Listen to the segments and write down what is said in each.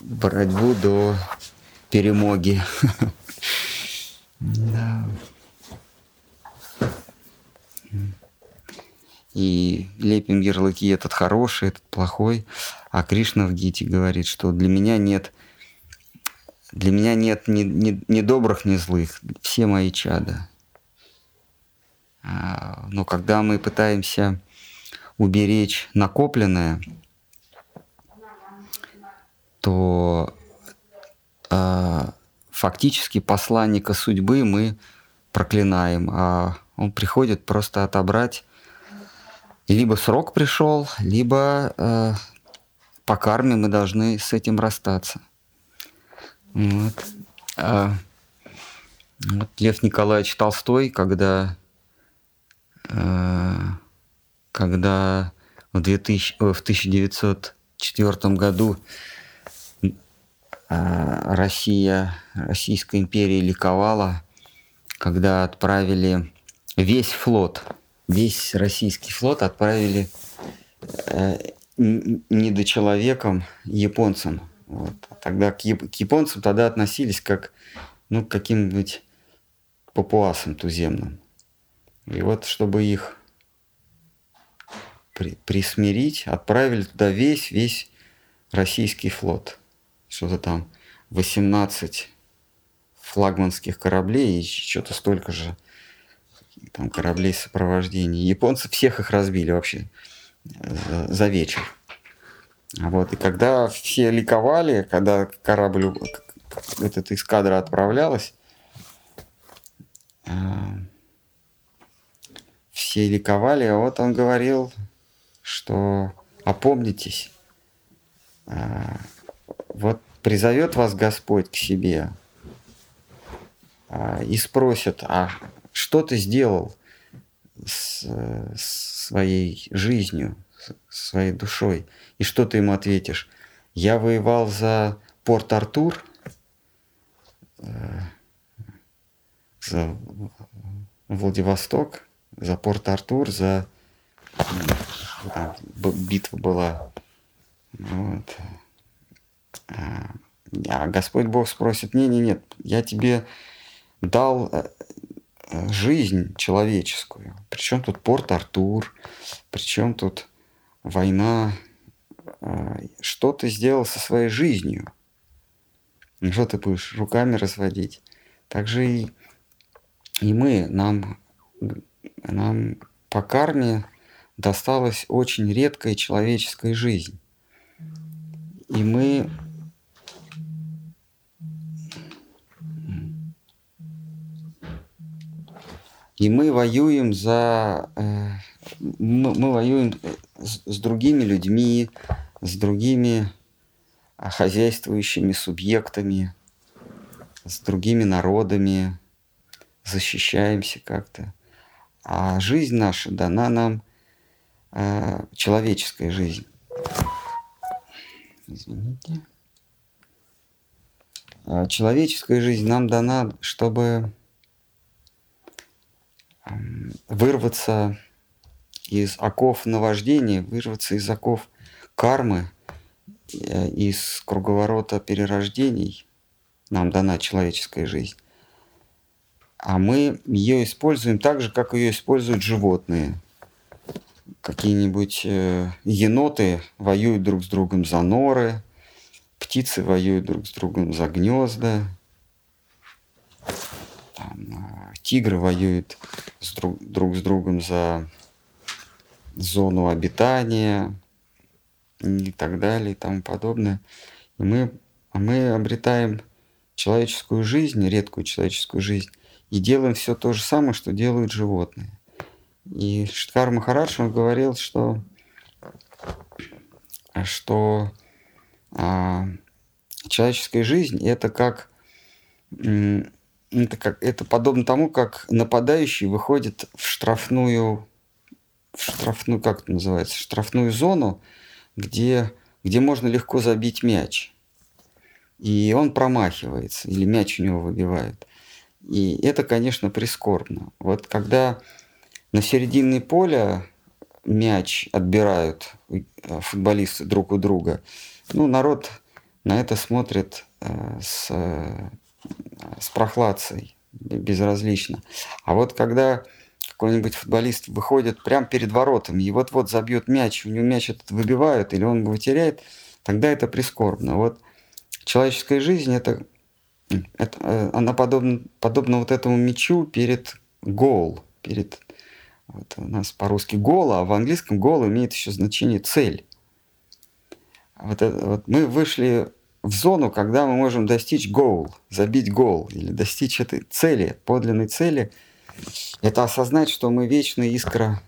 борьбу до перемоги. Да. И лепим ярлыки этот хороший, этот плохой. А Кришна в Гите говорит, что для меня нет для меня нет ни, ни, ни добрых, ни злых. Все мои чада. А, но когда мы пытаемся уберечь накопленное, то а, фактически посланника судьбы мы проклинаем, а он приходит просто отобрать. Либо срок пришел, либо э, по карме мы должны с этим расстаться. Вот. А, вот Лев Николаевич Толстой, когда, э, когда в, 2000, в 1904 году Россия, Российская империя ликовала, когда отправили весь флот, весь российский флот отправили э, недочеловеком японцам. Вот. Тогда к, яп- к японцам тогда относились как ну, к каким-нибудь папуасам туземным. И вот, чтобы их при, присмирить, отправили туда весь, весь российский флот – что-то там 18 флагманских кораблей и что-то столько же там кораблей сопровождения. Японцы всех их разбили вообще за, за вечер. Вот. И когда все ликовали, когда корабль, этот эскадра отправлялась, э, все ликовали, а вот он говорил, что опомнитесь, э, вот призовет вас Господь к себе а, и спросит, а что ты сделал с, своей жизнью, своей душой? И что ты ему ответишь? Я воевал за Порт-Артур, э, за Владивосток, за Порт-Артур, за там, битва была. Вот. А, Господь Бог спросит, не-не, нет, я тебе дал э, э, жизнь человеческую. Причем тут порт Артур, причем тут война. А, что ты сделал со своей жизнью? Что ты будешь руками разводить? Также и, и мы, нам, нам по карме досталась очень редкая человеческая жизнь. И мы И мы воюем за... Э, мы, мы воюем с, с другими людьми, с другими а, хозяйствующими субъектами, с другими народами, защищаемся как-то. А жизнь наша дана нам, э, человеческая жизнь. Извините. А человеческая жизнь нам дана, чтобы вырваться из оков наваждения, вырваться из оков кармы, э, из круговорота перерождений. Нам дана человеческая жизнь. А мы ее используем так же, как ее используют животные. Какие-нибудь э, еноты воюют друг с другом за норы, птицы воюют друг с другом за гнезда, там, э, тигры воюют с друг, друг с другом за зону обитания и так далее и тому подобное. И мы, а мы обретаем человеческую жизнь, редкую человеческую жизнь, и делаем все то же самое, что делают животные. И Шткар Махарадж, он говорил, что, что а, человеческая жизнь это как это, как, это подобно тому, как нападающий выходит в штрафную, в штрафную, как это называется, штрафную зону, где, где можно легко забить мяч. И он промахивается, или мяч у него выбивает. И это, конечно, прискорбно. Вот когда на середине поля мяч отбирают э, футболисты друг у друга, ну, народ на это смотрит э, с, э, с прохладцей, безразлично. А вот когда какой-нибудь футболист выходит прямо перед воротами и вот-вот забьет мяч, у него мяч этот выбивают или он его теряет, тогда это прискорбно. Вот человеческая жизнь это, это э, она подобна, подобна вот этому мячу перед гол, перед вот у нас по-русски гол, а в английском гол имеет еще значение цель. Вот, это, вот мы вышли в зону, когда мы можем достичь гол, забить гол или достичь этой цели, подлинной цели. Это осознать, что мы вечная искра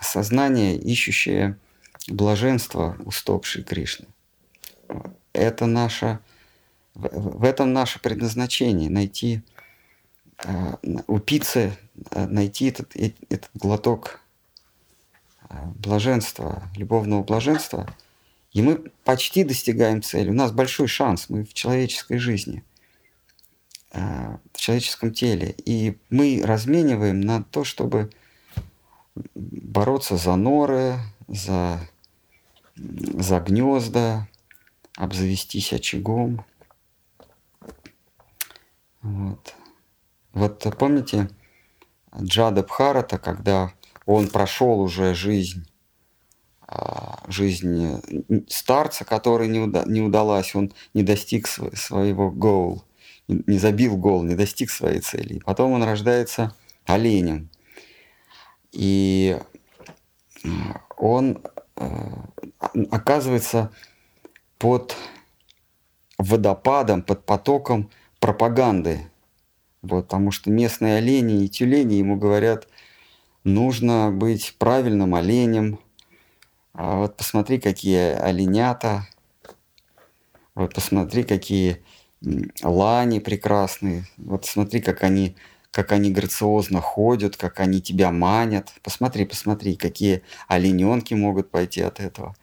сознания, ищущая блаженство устопшей Кришны. Это наше, в этом наше предназначение, найти, э, упиться, э, найти этот, этот глоток э, блаженства, любовного блаженства – и мы почти достигаем цели. У нас большой шанс, мы в человеческой жизни, э, в человеческом теле. И мы размениваем на то, чтобы бороться за норы, за, за гнезда, обзавестись очагом. Вот. Вот помните Джада Бхарата, когда он прошел уже жизнь жизнь старца, который не, уда не удалась, он не достиг св своего гол, не забил гол, не достиг своей цели. И потом он рождается оленем. И он э, оказывается под водопадом, под потоком пропаганды. Вот, потому что местные олени и тюлени ему говорят, нужно быть правильным оленем, а вот посмотри, какие оленята. Вот посмотри, какие лани прекрасные. Вот смотри, как они, как они грациозно ходят, как они тебя манят. Посмотри, посмотри, какие олененки могут пойти от этого.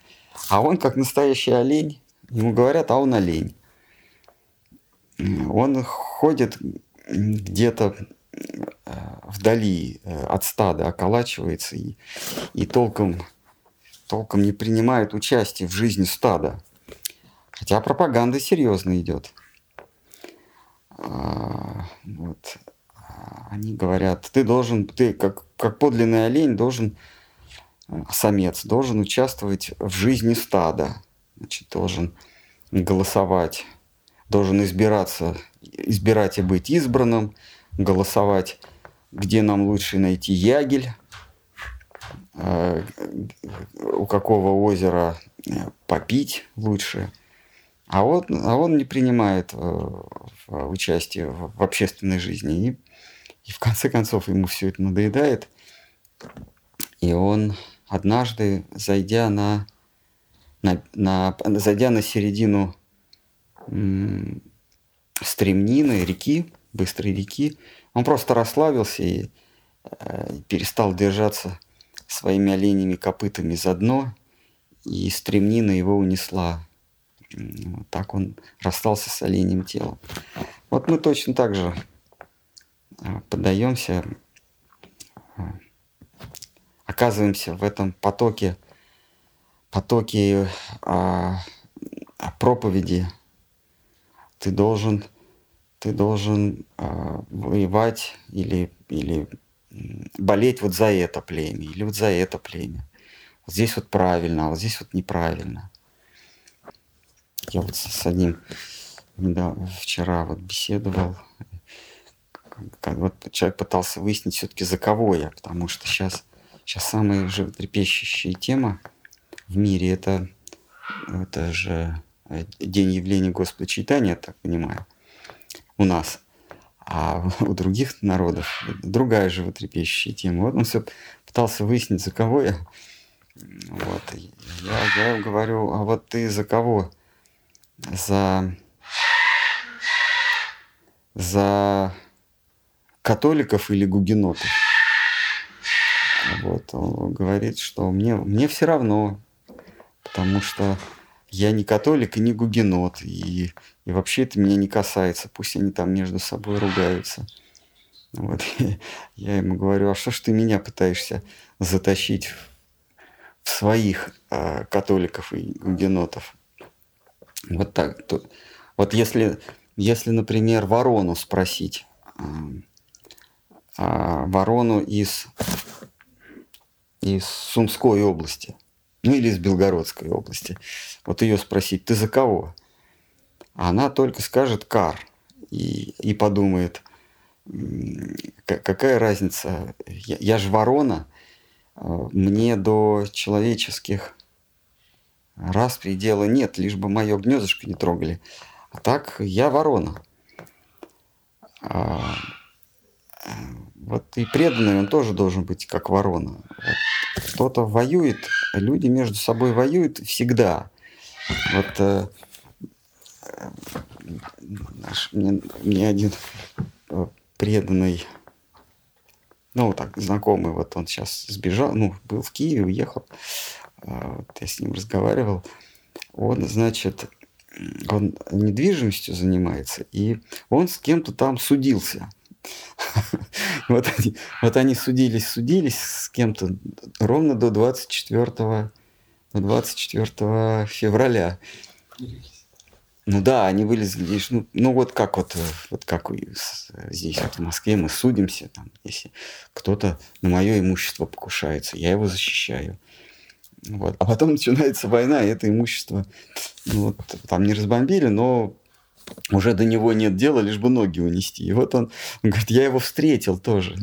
А он как настоящий олень. Ему говорят, а он олень. Он ходит где-то э, вдали э, от стада, околачивается и, и толком толком не принимают участие в жизни стада. Хотя пропаганда серьезно идет. А, вот. Они говорят, ты должен, ты как, как подлинный олень должен, самец, должен участвовать в жизни стада. Значит, должен голосовать, должен избираться, избирать и быть избранным, голосовать, где нам лучше найти ягель, Э, у какого озера э, попить лучше. А он, а он не принимает э, участие в общественной жизни. И, и в конце концов ему все это надоедает. И он однажды, зайдя на, на, на, зайдя на середину стремнины, реки, быстрой реки, он просто расслабился и э, перестал держаться своими оленями копытами за дно, и стремнина его унесла. Вот так он расстался с оленем телом. Вот мы точно так же а, поддаемся, а, оказываемся в этом потоке, потоке а, проповеди. Ты должен, ты должен а, воевать или, или болеть вот за это племя или вот за это племя. Вот здесь вот правильно, а вот здесь вот неправильно. Я вот с одним да, вчера вот беседовал, как вот человек пытался выяснить все-таки за кого я, потому что сейчас, сейчас самая животрепещущая тема в мире это, это же день явления Господа Читания, я так понимаю, у нас – а у других народов другая животрепещущая тема. Вот он все пытался выяснить, за кого я. Вот. Я, я говорю, а вот ты за кого? За, за католиков или гугенотов? Вот. Он говорит, что мне, мне все равно, потому что я не католик и не гугенот, и, и вообще это меня не касается, пусть они там между собой ругаются. Вот. Я ему говорю, а что ж ты меня пытаешься затащить в своих э, католиков и гугенотов. Вот так. То, вот если, если, например, ворону спросить, э, э, ворону из, из Сумской области, ну или из Белгородской области, вот ее спросить, ты за кого? Она только скажет кар и, и подумает, какая разница, я, я же ворона, а, мне до человеческих раз предела нет, лишь бы мое гнездышко не трогали. А так я ворона. А, вот и преданный он тоже должен быть как ворона. Вот кто-то воюет, люди между собой воюют всегда. Вот э, наш, мне, мне один э, преданный, ну, так, знакомый, вот он сейчас сбежал, ну, был в Киеве, уехал, а, вот я с ним разговаривал, он, значит, он недвижимостью занимается, и он с кем-то там судился. Вот они, вот они судились, судились с кем-то ровно до 24, 24 февраля. Ну да, они вылезли здесь, ну, ну вот как вот, э, вот как здесь вот в Москве мы судимся, там, если кто-то на мое имущество покушается, я его защищаю. Вот. А потом начинается война, и это имущество ну, вот, там не разбомбили, но уже до него нет дела, лишь бы ноги унести. И вот он, он говорит, я его встретил тоже.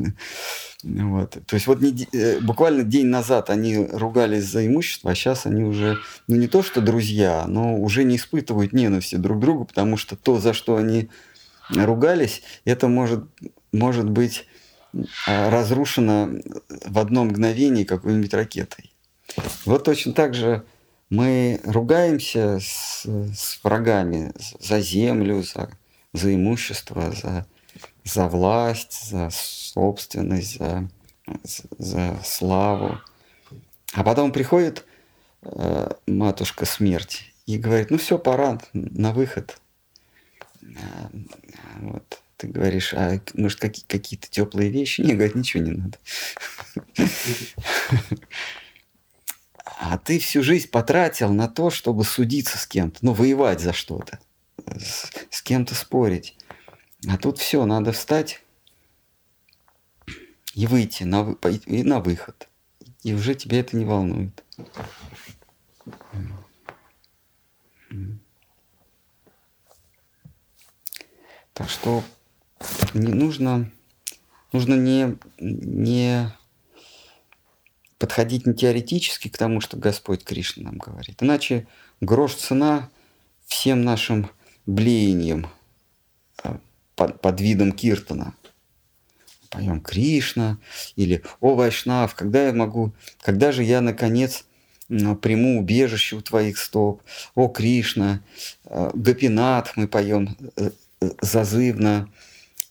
Вот. То есть вот не, э, буквально день назад они ругались за имущество, а сейчас они уже, ну не то что друзья, но уже не испытывают ненависти друг к другу, потому что то, за что они ругались, это может, может быть а, разрушено в одно мгновение какой-нибудь ракетой. Вот точно так же мы ругаемся с, с врагами за землю, за, за имущество, за, за власть, за собственность, за, за славу. А потом приходит э, матушка смерть и говорит, ну все, пора на выход. Э, вот. Ты говоришь, а может какие- какие-то теплые вещи? Не, говорит, ничего не надо. А ты всю жизнь потратил на то, чтобы судиться с кем-то, ну, воевать за что-то, с, с кем-то спорить. А тут все, надо встать и выйти на, и на выход. И уже тебя это не волнует. Так что не нужно, нужно не, не подходить не теоретически к тому, что Господь Кришна нам говорит. Иначе грош цена всем нашим блеянием а, под, под видом киртана – поем Кришна или О Вайшнав, когда я могу, когда же я наконец приму убежище у твоих стоп, О Кришна, э, Гапинат мы поем э, э, зазывно,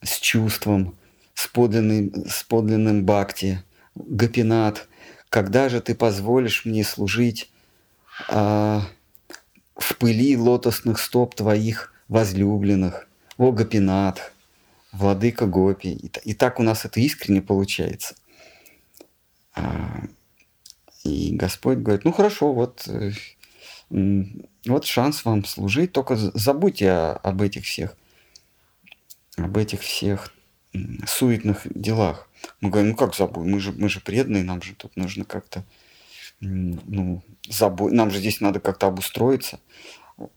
с чувством, с подлинным, с подлинным бхакти. Гапинат, когда же ты позволишь мне служить а, в пыли лотосных стоп твоих возлюбленных? О Гапинат, владыка Гопи. И, и так у нас это искренне получается. А, и Господь говорит, ну хорошо, вот, э, вот шанс вам служить, только забудьте об этих всех, об этих всех суетных делах. Мы говорим, ну как забудем, мы же, мы же преданные, нам же тут нужно как-то, ну, забу... нам же здесь надо как-то обустроиться.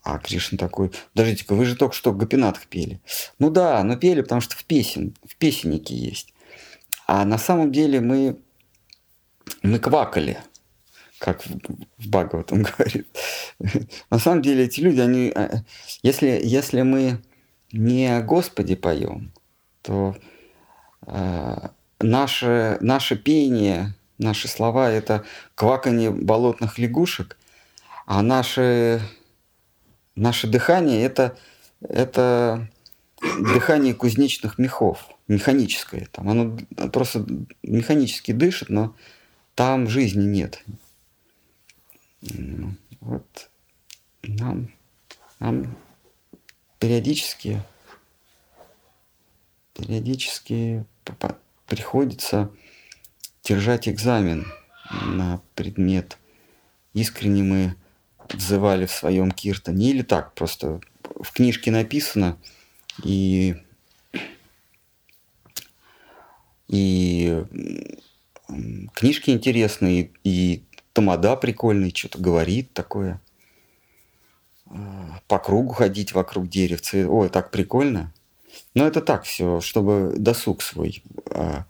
А Кришна такой, подождите-ка, вы же только что Гапинатх пели. Ну да, но пели, потому что в, песен, в песеннике есть. А на самом деле мы, мы квакали, как в, в Бхагаватам говорит. на самом деле эти люди, они, э, если, если мы не о Господе поем, то э, наше, наше пение, наши слова – это кваканье болотных лягушек, а наши наше дыхание это, это дыхание кузнечных мехов, механическое. Там оно просто механически дышит, но там жизни нет. Вот нам, нам периодически, периодически приходится держать экзамен на предмет искренне мы взывали в своем киртане, или так, просто в книжке написано, и, и книжки интересные, и тамада прикольный, что-то говорит такое. По кругу ходить вокруг деревца. Ой, так прикольно. Но это так все, чтобы досуг свой а,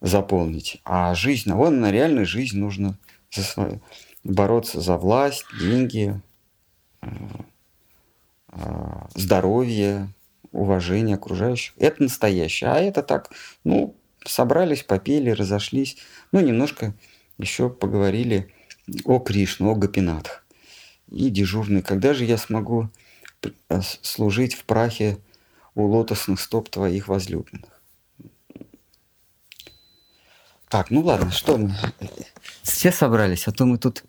заполнить. А жизнь, вон на реальную жизнь нужно за свою, бороться за власть, деньги, а, здоровье, уважение окружающих. Это настоящее. А это так, ну, собрались, попели, разошлись. Ну, немножко еще поговорили о Кришну, о Гапинатах. И дежурный, когда же я смогу э, служить в прахе у лотосных стоп твоих возлюбленных? Так, ну ладно, что мы? Все собрались, а то мы тут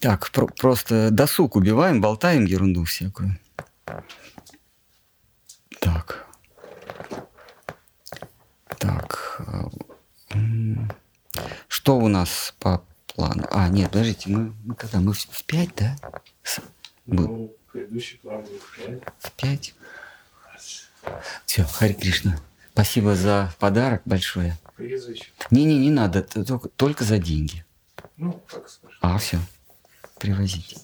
так про- просто досуг убиваем, болтаем ерунду всякую. Так. Так. Э, что у нас по плану? А, нет, подождите, мы, мы когда? Мы в, в 5, да? Ну, был в 5. В 5. Все, Хари Кришна. Спасибо за подарок большое. Не-не, не надо, только, только за деньги. Ну, как скажешь. А, все. Привозите.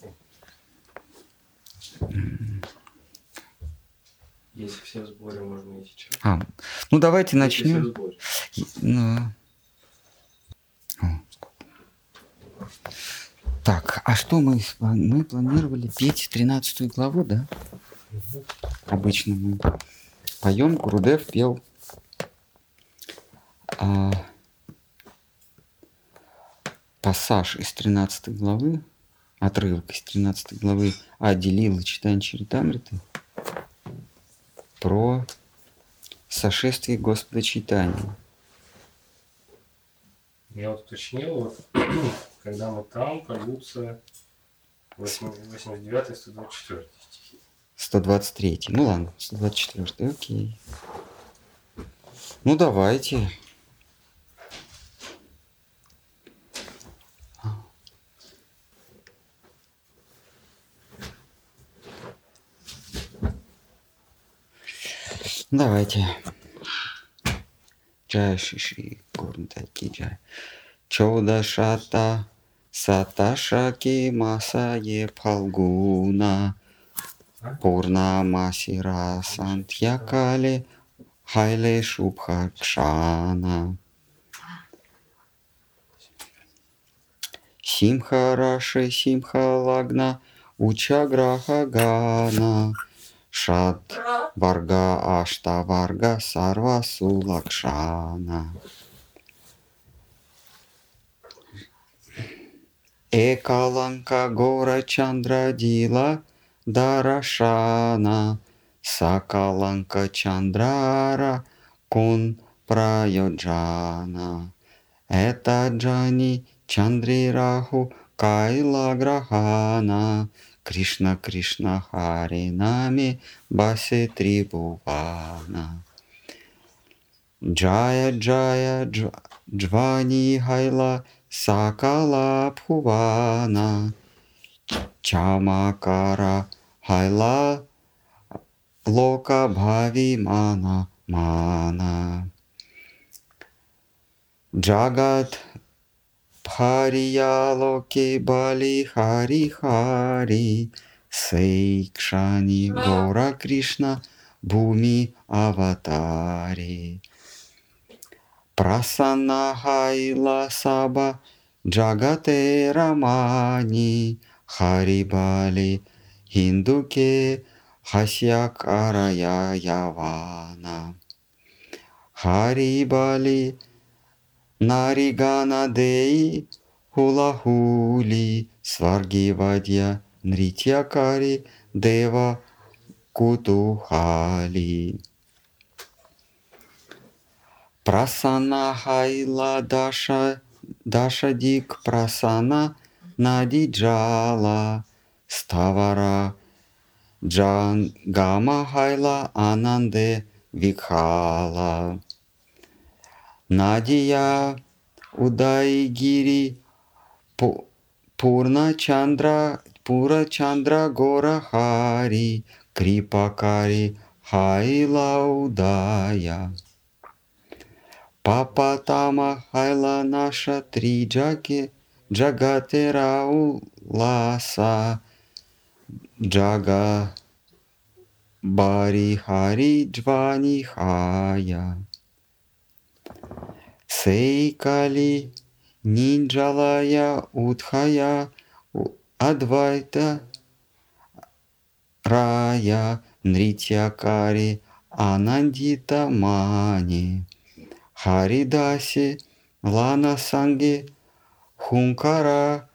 Если все в сборе, можно и сейчас. А, ну давайте Если все в начнем. сборе. Ну. О. Так, а что мы, мы планировали петь 13 главу, да? Обычно мы поем, Гурудев пел а, пассаж из 13 главы, отрывок из 13 главы Аделила читания Чаритамриты про сошествие Господа Читания. Я вот уточнил, вот, когда мы там, польются 89 124 стихи. 123. Ну ладно, 124. Окей. Ну давайте. Давайте. Джай Шиши Гурнтаки Джай. Чода Шата Саташаки Масае Палгуна. Пурнамасира Сантьякали Хайле Шубхакшана. Симха Раши Симха Лагна Учаграха Гана Шат Варга Ашта Варга Сарва Сулакшана. Экаланка Гора Чандрадила Дарашана Сакаланка Чандрара Кун Прайоджана. Это Джани Чандри Раху Кайла Грахана Кришна Кришна Хари Нами Баси Трибувана. Джая Джая Дж- Джвани Хайла Сакала Пхувана. Чамакара Хайла Лока Бхави Мана Мана. Джагат Бхария Локи Бали Хари Хари Сейкшани Гора Кришна Буми Аватари. Прасана Хайла Саба Джагате Рамани Харибали Хиндуке Хасяк Арая Явана. Харибали Наригана Деи Хулахули Сваргивадья Нритьякари Дева Кутухали Прасана Хайла Даша Даша Дик Прасана Надиджала Ставара Джан Гама Хайла Ананде Викхала. Надия Удайгири Пу- Purna Chandra Pura Chandra Gora Hari Kripakari Hailaudaya Папатама Хайла наша три джаги Джагатера Уласа Джага Бари Хари Джвани Хая. Сейкали Нинджалая Утхая Адвайта Рая Нритьякари Анандита Мани Харидаси Лана Санги Хункара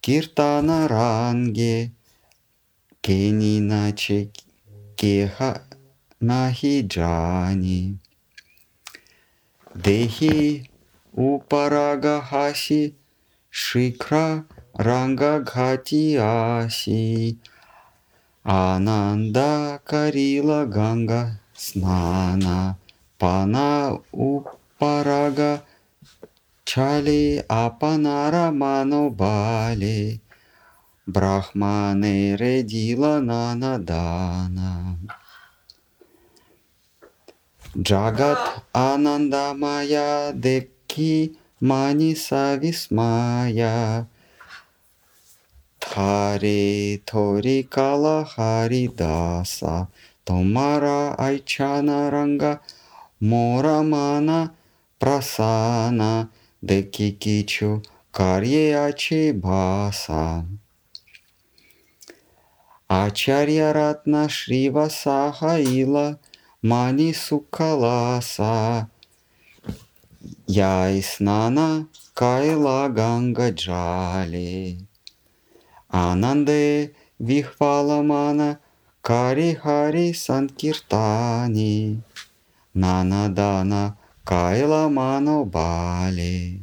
Киртана Ранге Кениначе Кеха Нахиджани Дехи Упарага Хаси Шикра Ранга Гхати Аси Ананда Карила Ганга Снана Пана Упарага Чали Апанара Манобали Брахмане Редила Нанадана Джагат Анандамая Деки Маниса Висмая Хари Тори Кала Харидаса Томара Айчана Ранга Морамана Прасана Декикичу Карьячи Баса. Ачарья Ратна Шрива Сахаила Мани Сукаласа. Яйснана Кайла Ганга Джали. Ананде Вихваламана Кари Хари Санкиртани Нанадана Кайла Мано Бали.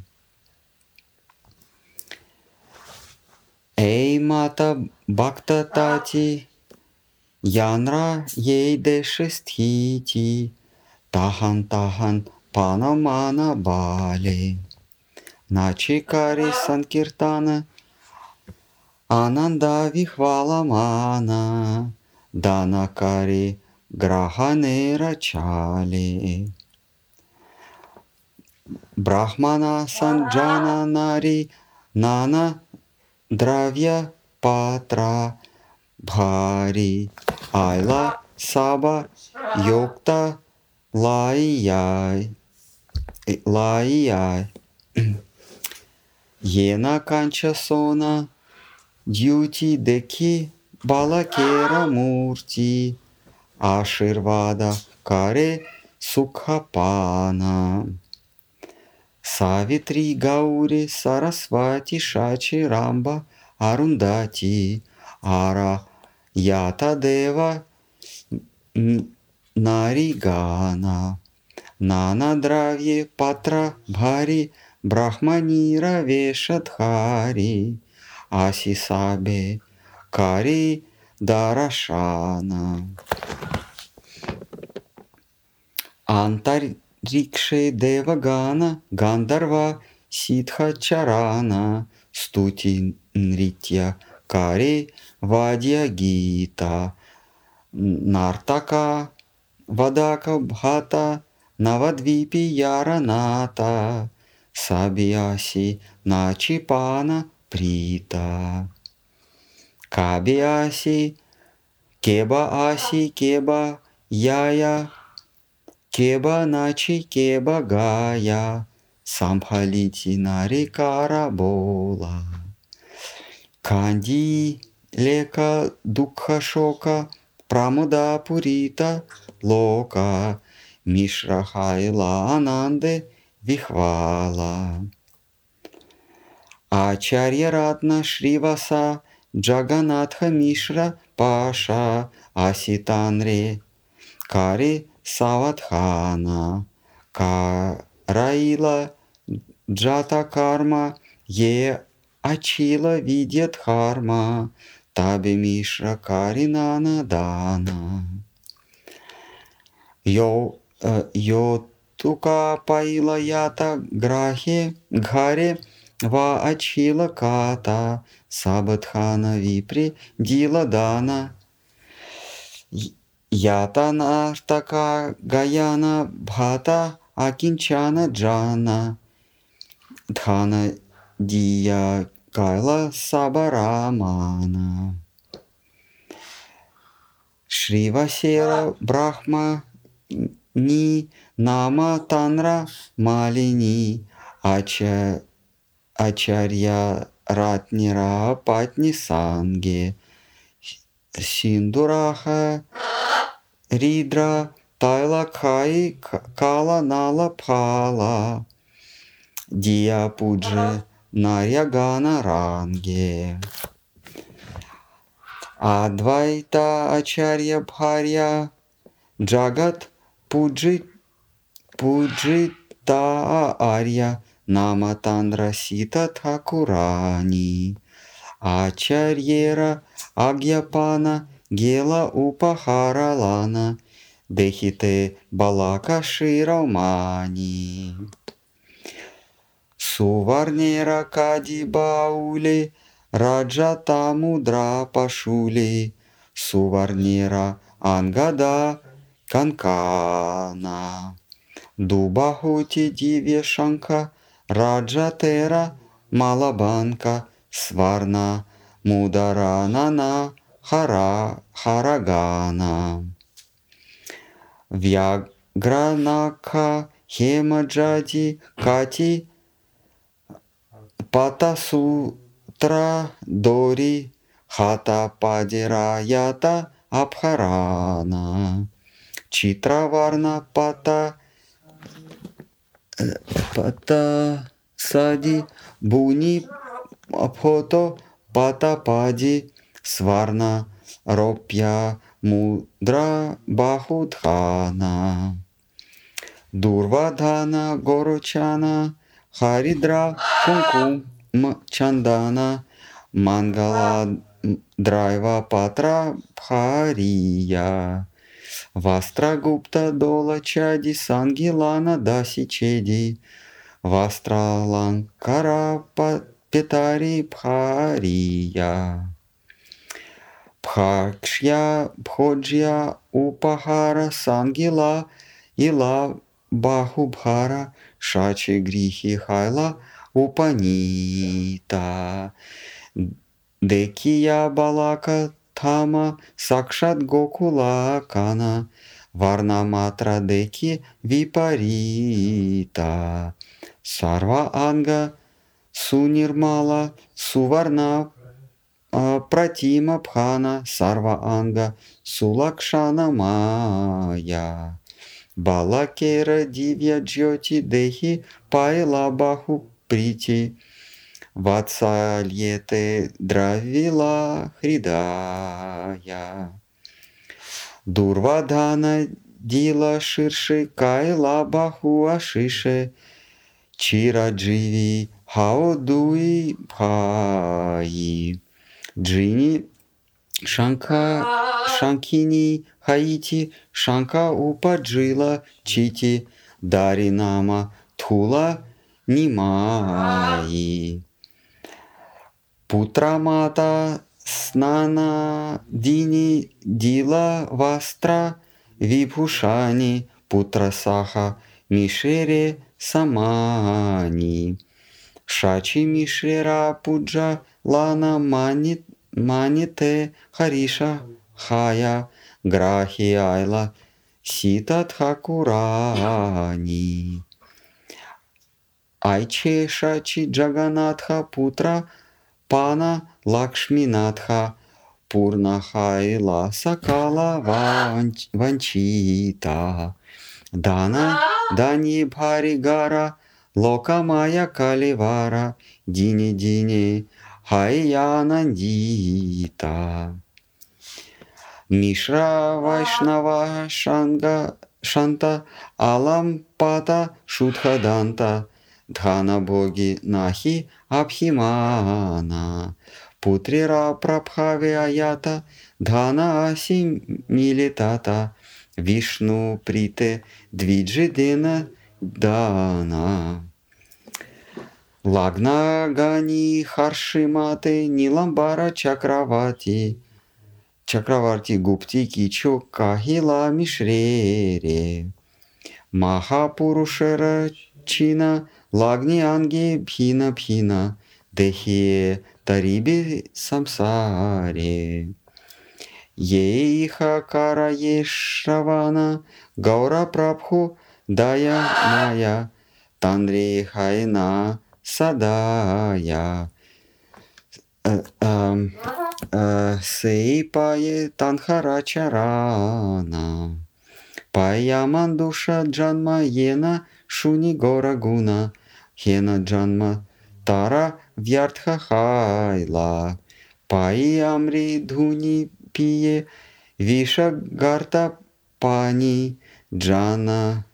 Эй Мата Бхакта Тати Янра Ейде Шестхити Тахан Тахан Панамана Бали. Начикари Санкиртана Ананда Вихваламана Данакари Грахане Рачали. Брахмана Санджана Нари Нана Дравья Патра Бхари Айла Саба Йокта Лайяй Лайяй Ена Канча Сона Дьюти Деки Балакера Мурти Аширвада Каре Сукхапана. Савитри Гаури Сарасвати Шачи Рамба Арундати. Ара Ята Дева Наригана. Нана Дравье Патра Бхари Брахманира Вешадхари. Асисабе Кари Дарашана Антарикше Девагана Гандарва Ситха Чарана Стути Нритья Кари Вадья Гита Нартака Вадака Бхата Навадвипи Яраната Сабиаси Начипана Прита Кабиаси Кеба Аси Кеба Яя Кеба Начи Кеба Гая Самбхалити Нарикара Бола Канди Лека Дукха Шока Прамуда Пурита Лока Мишра Хайла Ананде Вихвала. Ачарья Ратна Шриваса Джаганатха Мишра Паша Аситанре Кари Саватхана Караила Джата Карма Е Ачила Видят Харма Таби Мишра Каринана Дана Йо, э, йо тука пайла ята грахе гхаре ва ачила ката сабадхана випри дила дана ятана така гаяна бхата акинчана джана дхана дия кайла сабарамана. Шривасера Брахма Ни Нама Танра Малини. Ача Ачарья Ратнира Патни Санге Синдураха Ридра Тайла Кай Кала Нала Пала. Дия Пудже Нарьягана Ранге. Адвайта Ачарья Бхарья. Джагат Пуджит Пуджита Арья. Наматандра Сита Тхакурани. Ачарьера Агьяпана Гела Упахаралана Дехите Балака Ширамани Суварнера Кади Баули Раджата мудра пашули, Суварнира ангада канкана. Дубахути диве шанка, Раджатера малабанка, Сварна мударанана хара харагана. Вьягранака хемаджади кати патасу Тра Дори Хата Падираята Абхарана Читраварна Пата Пата Сади Буни Абхото Пата Пади Сварна Ропья Мудра Бахудхана Дурвадхана Горучана Харидра Кункум Чандана Мангала Драйва Патра Бхария Вастра Гупта Дола Чади Сангилана Даси Чеди Вастра Ланкара Петари Бхария Бхакшья Бходжья Упахара Сангила Ила Бахубхара Шачи Грихи Хайла Упанита. Декия Балака Тама Сакшат Гокула Кана Варнаматра Деки Випарита. Сарва Анга Сунирмала Суварна Пратима Пхана Сарва Анга Сулакшана Мая. Балакера Дивья Джоти Дехи Пайла Баху прити Ватсальете дравила хридая. Дурвадана дила ширши кайла баху ашише. Чира дживи хаодуи бхаи. Джини Шанка Шанкини Хаити Шанка Упаджила Чити Даринама Тула Нимаи. Путрамата снана дини дила вастра випушани путрасаха мишере самани. Шачи мишера пуджа лана манит, маните хариша хая грахи айла сита тхакурани. Айче Шачи Джаганатха Путра Пана Лакшминатха Пурнахайла Сакала Ванчита Дана Дани Бхаригара Локамая Каливара Дини Дини Хайянандита Мишра Вайшнава Шанга Шанта Алам Пата Шудхаданта Дхана боги Нахи Абхимана, Путрира Прабхави Аята, Дхана Аси Милитата, Вишну Прите Двиджидина Дана. Лагна гани харшиматы ниламбара чакравати. Чакраварти гупти кичу кахила мишрере. Махапурушера чина лагни анги бхина бхина. Дехи тариби самсаре. Ейха кара ешравана гаура прабху дая мая тандри хайна садая. Сейпае танхарачарана. Паямандуша джанма ена шуни гора гуна. Хена джанма тара вьяртха хайла. Паи амри dhuни пие виша гарта пани джана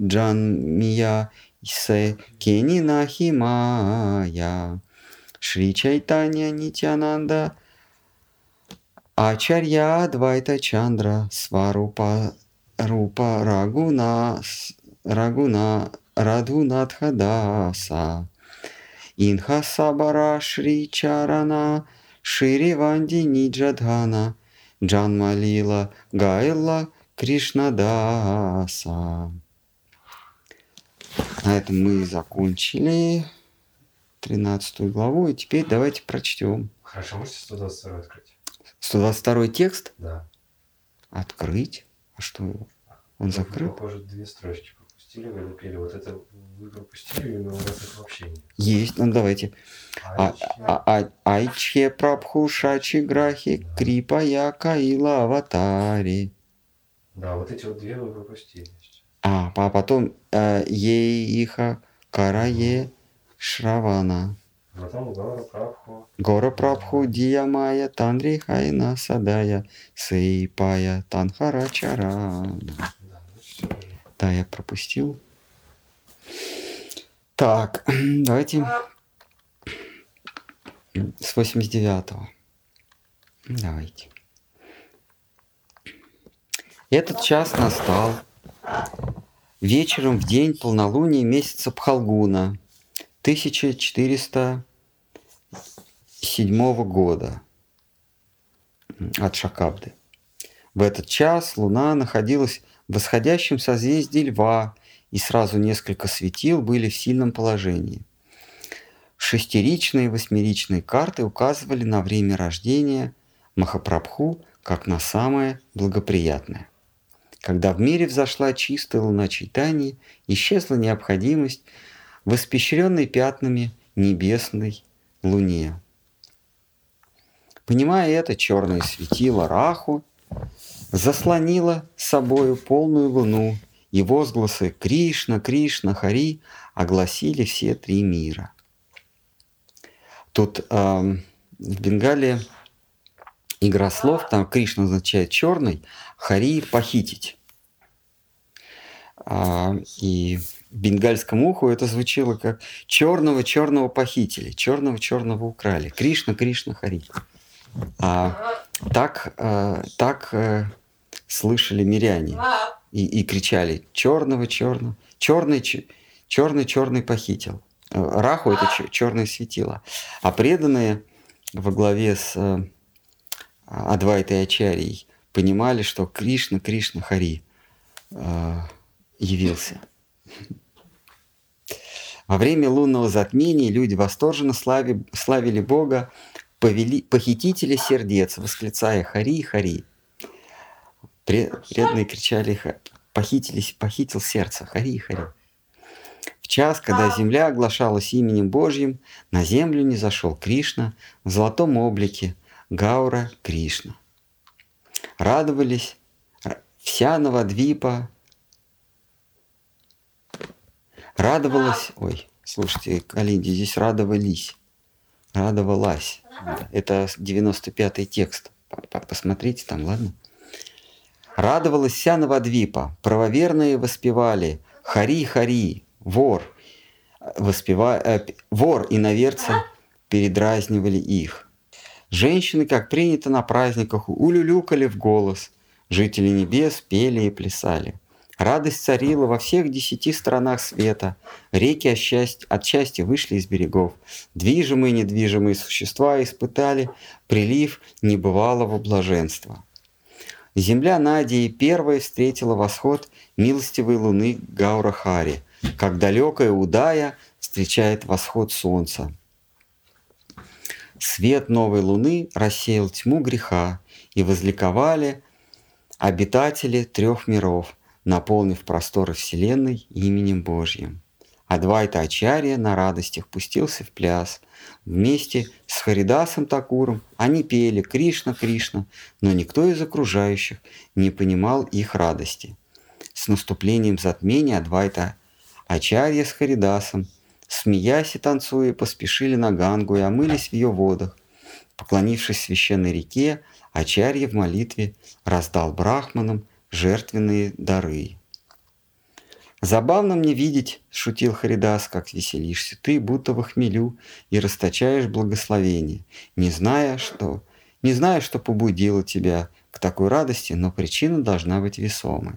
джанмия се кени нахимая. Шри Чайтанья Нитянанда. Ачарья Адвайта Чандра. Сварупа Рупа Рагуна Рагуна Радхунатха Даса. Инха Сабара Шри Чарана. Шири Ванди Ниджадхана. Джанмалила Гайла Кришнадаса. На этом мы закончили 13 главу. И теперь давайте прочтем. Хорошо, можете 122 открыть? 122 текст Да. открыть. А что его? Он Вы, закрыт? Похоже, две строчки пропустили, вы напели. Вот это вы пропустили, но у вас их вообще нет. Есть. Ну давайте. А- Айча. а- а- Айчхе прабху шачи грахи крипа я каила аватари. Да, вот эти вот две вы пропустили. А, а потом э, ейиха карае шравана. Потом Гаура Прабху. Гора прабху диямая садая сейпая танхарачара. Да, все уже. Да, я пропустил. Так, давайте с 89-го. Давайте. Этот час настал. Вечером в день полнолуния месяца Пхалгуна 1407 года от Шакабды. В этот час Луна находилась в восходящем созвездии Льва, и сразу несколько светил были в сильном положении. Шестеричные и восьмеричные карты указывали на время рождения Махапрабху как на самое благоприятное. Когда в мире взошла чистая луна Чайтани, исчезла необходимость в испещренной пятнами небесной луне. Понимая это, черное светило Раху заслонило собою полную луну, и возгласы «Кришна, Кришна, Хари» огласили все три мира. Тут эм, в Бенгале игра слов, там Кришна означает черный, Хари – похитить. А, и в бенгальском уху это звучало как черного-черного похитили, черного-черного украли. Кришна, Кришна, Хари. А, так э, так э, слышали миряне и, и кричали черного, черного, черный, черный, черный похитил. Э, Раху это черное светило. А преданные во главе с э, Адвайтой Ачарией понимали, что Кришна, Кришна, Хари э, явился. Во время лунного затмения люди восторженно слави, славили Бога, повели, похитителя сердец, восклицая «Хари, Хари». Преданные кричали «Похитили, «Похитил сердце, Хари, Хари». В час, когда земля оглашалась именем Божьим, на землю не зашел Кришна в золотом облике Гаура Кришна. Радовались. Вся Навадвипа, радовалась, ой, слушайте, Калинди, здесь радовались, радовалась. Это 95-й текст. Посмотрите там, ладно? Радовалась вся Навадвипа, правоверные воспевали. «Хари, Хари, вор», воспева... э, вор и наверцы передразнивали их. Женщины, как принято на праздниках, улюлюкали в голос. Жители небес пели и плясали. Радость царила во всех десяти сторонах света. Реки от счастья, от счастья вышли из берегов. Движимые и недвижимые существа испытали прилив небывалого блаженства. Земля Надии первая встретила восход милостивой луны Гаурахари, как далекая Удая встречает восход солнца. Свет новой луны рассеял тьму греха, и возликовали обитатели трех миров, наполнив просторы Вселенной именем Божьим. Адвайта Ачарья на радостях пустился в пляс. Вместе с Харидасом Такуром они пели «Кришна, Кришна», но никто из окружающих не понимал их радости. С наступлением затмения Адвайта Ачарья с Харидасом, смеясь и танцуя, поспешили на Гангу и омылись в ее водах. Поклонившись священной реке, Ачарья в молитве раздал брахманам жертвенные дары. «Забавно мне видеть, — шутил Харидас, — как веселишься ты, будто в хмелю, и расточаешь благословение, не зная, что, не зная, что побудило тебя к такой радости, но причина должна быть весомой».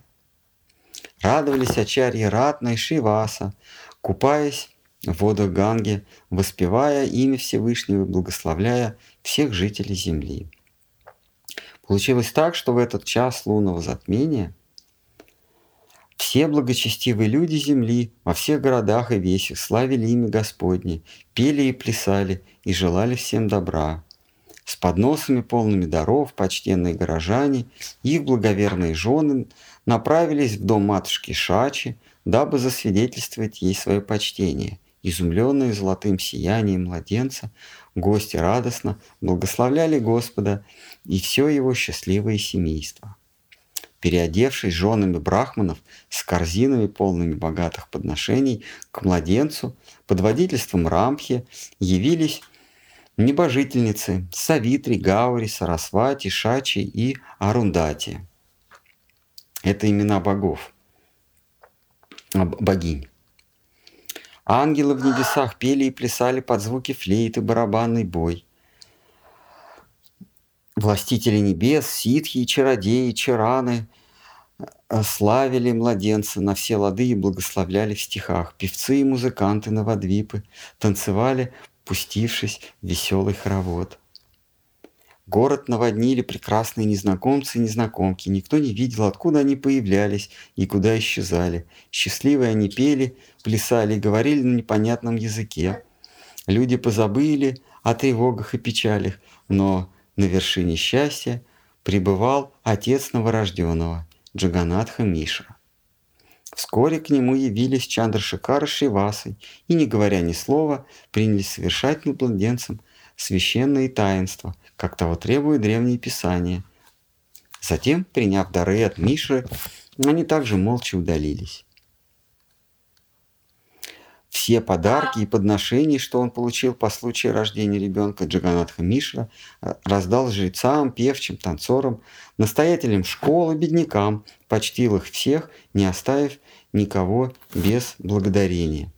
Радовались Ачарья Ратна и Шиваса, купаясь в водах Ганги, воспевая имя Всевышнего и благословляя всех жителей земли. Получилось так, что в этот час лунного затмения – все благочестивые люди земли во всех городах и весях славили имя Господне, пели и плясали и желали всем добра. С подносами полными даров почтенные горожане и их благоверные жены направились в дом матушки Шачи, дабы засвидетельствовать ей свое почтение. Изумленные золотым сиянием младенца, гости радостно благословляли Господа и все его счастливое семейство переодевшись женами брахманов с корзинами, полными богатых подношений, к младенцу под водительством Рамхи явились небожительницы Савитри, Гаури, Сарасвати, Шачи и Арундати. Это имена богов, богинь. Ангелы в небесах пели и плясали под звуки флейты, барабанный бой. Властители небес, ситхи, чародеи, чараны э, славили младенца на все лады и благословляли в стихах. Певцы и музыканты новодвипы танцевали, пустившись в веселый хоровод. Город наводнили прекрасные незнакомцы и незнакомки. Никто не видел, откуда они появлялись и куда исчезали. Счастливые они пели, плясали и говорили на непонятном языке. Люди позабыли о тревогах и печалях, но на вершине счастья пребывал отец новорожденного, Джаганатха Мишра. Вскоре к нему явились Чандрашикар и Шивасы и, не говоря ни слова, принялись совершать над младенцем священные таинства, как того требует древние писания. Затем, приняв дары от Мишры, они также молча удалились. Все подарки и подношения, что он получил по случаю рождения ребенка Джаганатха Мишра, э, раздал жрецам, певчим, танцорам, настоятелям школы, беднякам, почтил их всех, не оставив никого без благодарения.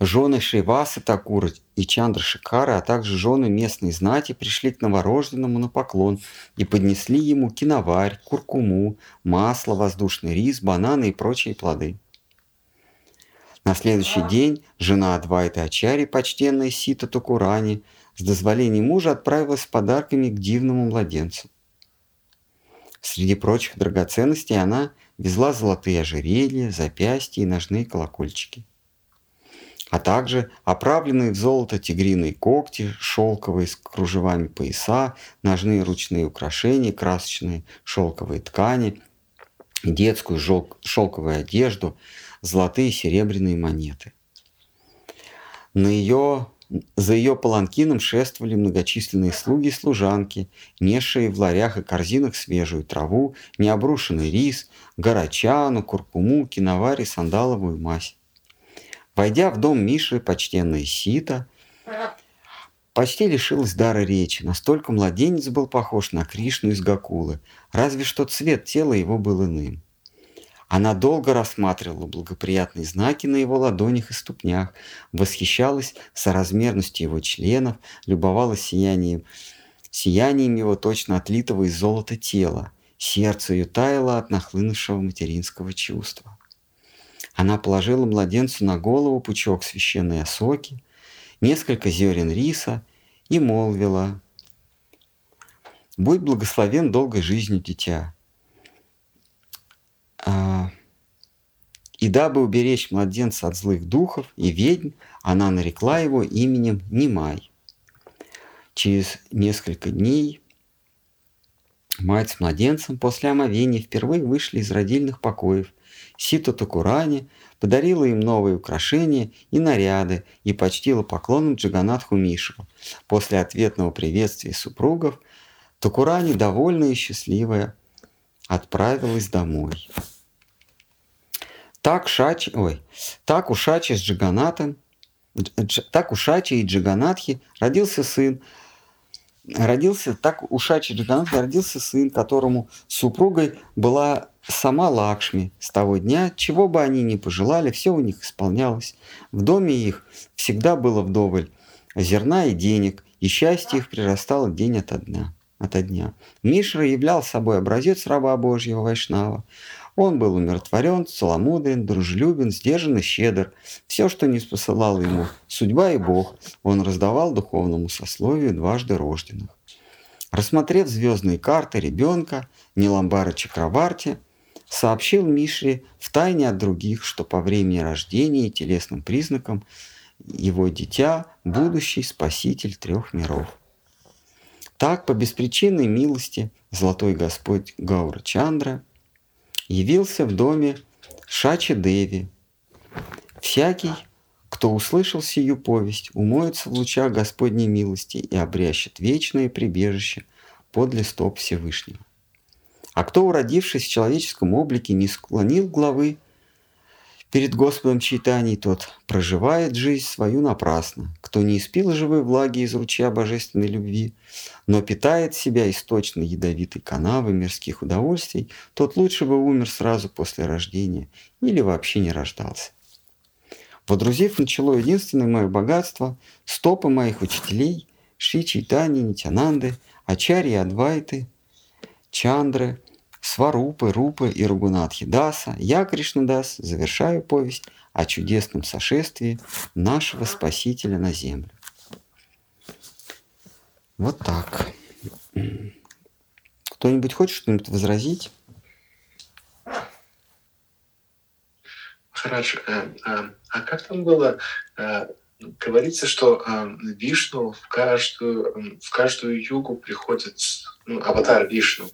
Жены Шивасы Такура и Чандра Шикара, а также жены местной знати пришли к новорожденному на поклон и поднесли ему киноварь, куркуму, масло, воздушный рис, бананы и прочие плоды. На следующий день жена Адвайта Ачари, почтенная Сита Токурани, с дозволения мужа отправилась с подарками к дивному младенцу. Среди прочих драгоценностей она везла золотые ожерелья, запястья и ножные колокольчики. А также оправленные в золото тигриные когти, шелковые с кружевами пояса, ножные ручные украшения, красочные шелковые ткани, детскую шелковую одежду – золотые и серебряные монеты. На ее, за ее паланкином шествовали многочисленные слуги и служанки, несшие в ларях и корзинах свежую траву, необрушенный рис, горочану, куркуму, киноварь и сандаловую мазь. Войдя в дом Миши, почтенная Сита почти лишилась дара речи. Настолько младенец был похож на Кришну из Гакулы, разве что цвет тела его был иным. Она долго рассматривала благоприятные знаки на его ладонях и ступнях, восхищалась соразмерностью его членов, любовалась сиянием, сиянием его точно отлитого из золота тела. Сердце ее таяло от нахлынувшего материнского чувства. Она положила младенцу на голову пучок священной осоки, несколько зерен риса и молвила «Будь благословен долгой жизнью, дитя». А, и дабы уберечь младенца от злых духов и ведьм, она нарекла его именем Немай. Через несколько дней мать с младенцем после омовения впервые вышли из родильных покоев. Сито Токурани подарила им новые украшения и наряды и почтила поклоном Джаганатху Мишу. После ответного приветствия супругов Токурани, довольная и счастливая, отправилась домой. Так, Шачи, ой, так у Шачи с Джаганатом, так у Шачи и Джаганатхи родился сын, родился, так у Шачи Джаганатхи родился сын, которому супругой была сама Лакшми. С того дня, чего бы они ни пожелали, все у них исполнялось. В доме их всегда было вдоволь зерна и денег, и счастье их прирастало день ото дня. Ото дня. Мишра являл собой образец раба Божьего Вайшнава. Он был умиротворен, целомудрен, дружелюбен, сдержан и щедр. Все, что не спосылала ему судьба и Бог, он раздавал духовному сословию дважды рожденных. Рассмотрев звездные карты ребенка, Ниламбара Чакраварти сообщил Мишре в тайне от других, что по времени рождения и телесным признакам его дитя – будущий спаситель трех миров. Так, по беспричинной милости, Золотой Господь Гаура Чандра – явился в доме Шачи Деви. Всякий, кто услышал сию повесть, умоется в лучах Господней милости и обрящет вечное прибежище подле стоп Всевышнего. А кто, уродившись в человеческом облике, не склонил главы перед Господом читаний, тот проживает жизнь свою напрасно. Кто не испил живой влаги из ручья божественной любви, но питает себя источной ядовитой канавы мирских удовольствий, тот лучше бы умер сразу после рождения или вообще не рождался. Водрузив начало единственное мое богатство, стопы моих учителей, Ши Чайтани, Нитянанды, Ачарьи Адвайты, Чандры – Сварупы, Рупы и Ругунатхи Даса, я, Кришнадас, завершаю повесть о чудесном сошествии нашего Спасителя на землю. Вот так. Кто-нибудь хочет что-нибудь возразить? Хорошо. Э, э, а как там было? Э, говорится, что Вишну в каждую, в каждую югу приходит, ну, аватар Вишну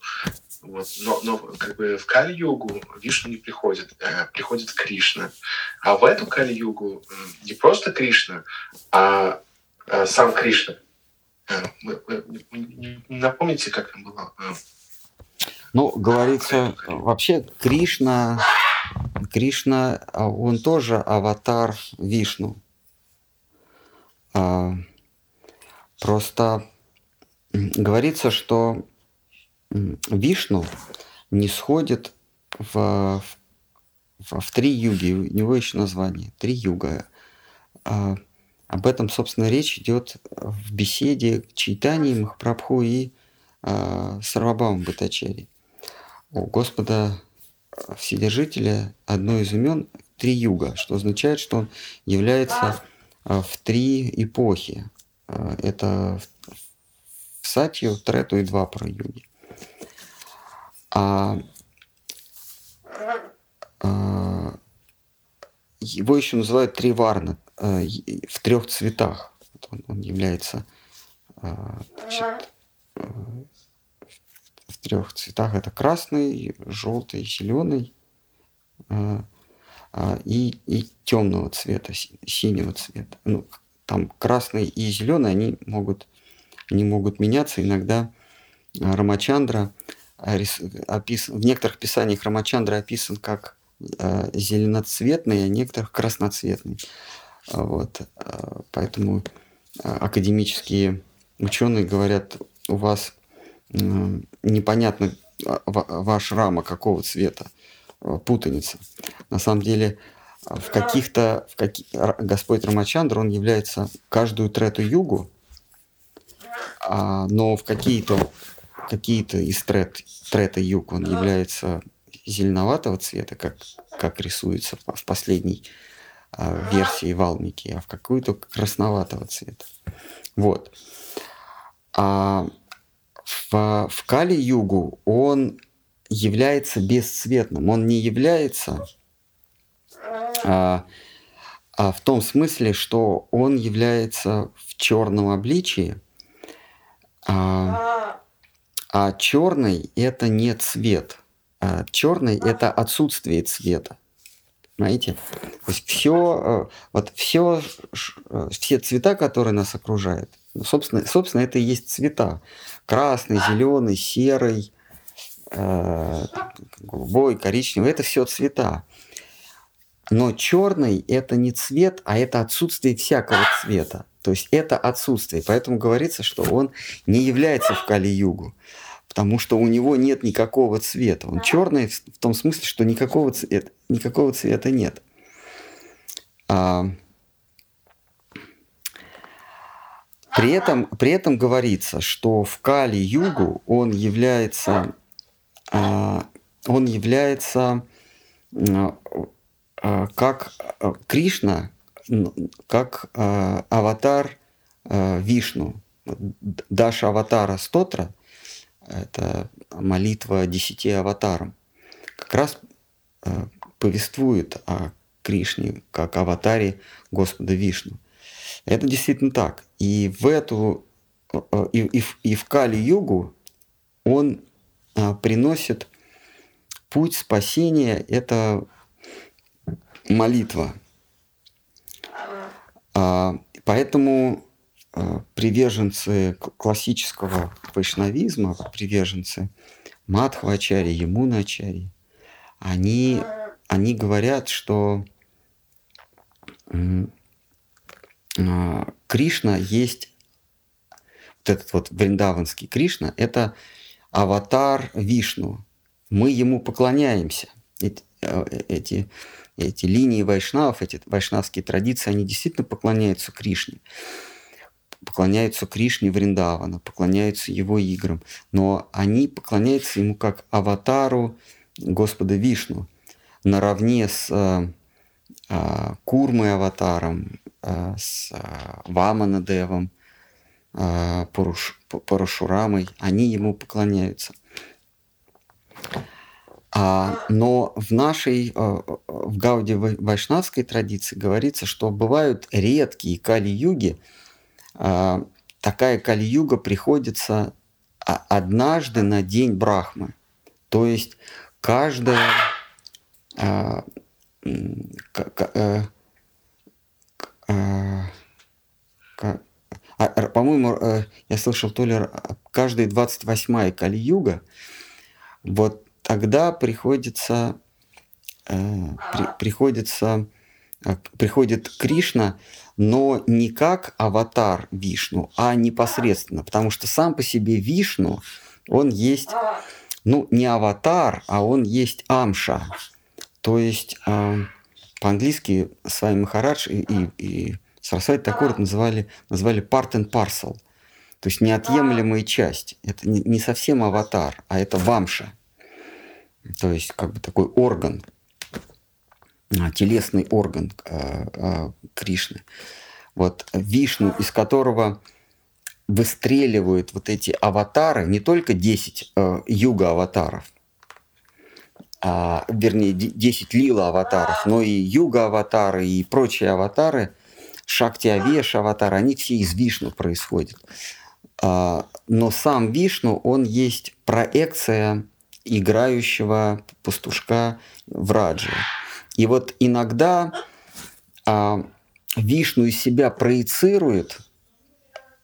вот. Но, но как бы в Кали-югу Вишну не приходит, э, приходит Кришна. А в эту Кали-югу э, не просто Кришна, а э, сам Кришна. Э, вы, вы, вы, напомните, как там было? Э, ну, говорится, вообще Кришна, Кришна, а он тоже аватар Вишну. А, просто говорится, что Вишну не сходит в, в, в три юги, у него еще название, три юга. А, об этом, собственно, речь идет в беседе Чайтани, Махапрабху и а, Сарвабама Батачари. У Господа Вседержителя одно из имен – три юга, что означает, что он является в три эпохи. А, это в Сатью, Трету и два про юги а, а, его еще называют триварна а, в трех цветах. Он, является значит, а, в трех цветах. Это красный, желтый, зеленый а, а, и, и темного цвета, синего цвета. Ну, там красный и зеленый, они могут, они могут меняться. Иногда Рамачандра описан, в некоторых писаниях Рамачандра описан как э, зеленоцветный, а некоторых красноцветный. А вот. Э, поэтому э, академические ученые говорят, у вас непонятно ваш рама какого цвета, путаница. На самом деле в каких-то, в каких, Господь Рамачандра, он является каждую трету югу, а, но в какие-то какие-то из трет, трета юг он является зеленоватого цвета, как, как рисуется в последней а, версии Валмики, а в какую-то красноватого цвета. Вот. А в, в Кали-югу он является бесцветным. Он не является а, а в том смысле, что он является в черном обличии, а, а черный это не цвет. А черный это отсутствие цвета. Понимаете? То есть все, э, вот все, э, все цвета, которые нас окружают, ну, собственно, собственно, это и есть цвета. Красный, зеленый, серый, э, голубой, коричневый, это все цвета. Но черный это не цвет, а это отсутствие всякого цвета. То есть это отсутствие. Поэтому говорится, что он не является в Кали-югу, потому что у него нет никакого цвета. Он черный в том смысле, что никакого цвета, никакого цвета нет. А, при этом, при этом говорится, что в Кали-югу он является, а, он является а, а, как а, Кришна, как а, аватар Вишну. Даша аватара Стотра – это молитва десяти аватарам. Как раз повествует о Кришне как аватаре Господа Вишну. Это действительно так. И в эту и, и, и в Кали-югу он приносит путь спасения. Это молитва. А, поэтому а, приверженцы классического вайшнавизма, приверженцы Мадхвачари, Ямуначари, они, они говорят, что а, Кришна есть, вот этот вот вриндаванский Кришна, это аватар Вишну. Мы ему поклоняемся. Эти, э, эти эти линии вайшнавов, эти вайшнавские традиции, они действительно поклоняются Кришне. Поклоняются Кришне Вриндавана, поклоняются его играм. Но они поклоняются ему как аватару Господа Вишну. Наравне с э, э, Курмой аватаром, э, с э, Ваманадевом, э, Паруш, Парашурамой, они ему поклоняются. А, но в нашей, а, в Гауде вайшнавской традиции говорится, что бывают редкие кали-юги. А, такая кали-юга приходится однажды на день Брахмы. То есть каждая э, по-моему, я слышал, то ли каждая 28-я Кали-юга, вот тогда приходится, э, при, приходится, э, приходит Кришна, но не как аватар Вишну, а непосредственно, потому что сам по себе Вишну, он есть, ну, не аватар, а он есть амша. То есть э, по-английски с вами Махарадж и, и, и Сарасвати Такур называли, называли part and parcel. То есть неотъемлемая часть. Это не, не совсем аватар, а это вамша. То есть как бы такой орган, а, телесный орган а, а, Кришны. Вот Вишну, из которого выстреливают вот эти аватары, не только 10 юга-аватаров, а, вернее, 10 лила-аватаров, но и юга-аватары и прочие аватары, Шакти Авеш аватары, они все из Вишну происходят. Но сам Вишну, он есть проекция играющего пастушка в Раджи. И вот иногда а, Вишну из себя проецирует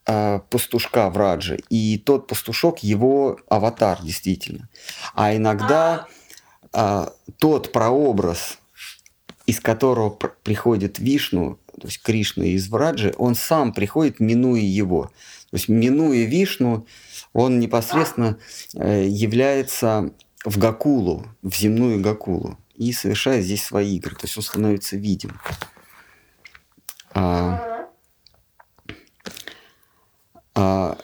а, пастушка в Раджи, и тот пастушок его аватар действительно. А иногда а, тот прообраз, из которого приходит Вишну, то есть Кришна из Враджи, он сам приходит, минуя его. То есть минуя Вишну, он непосредственно э, является в Гакулу, в земную Гакулу, и совершает здесь свои игры. То есть он становится видим. А, а,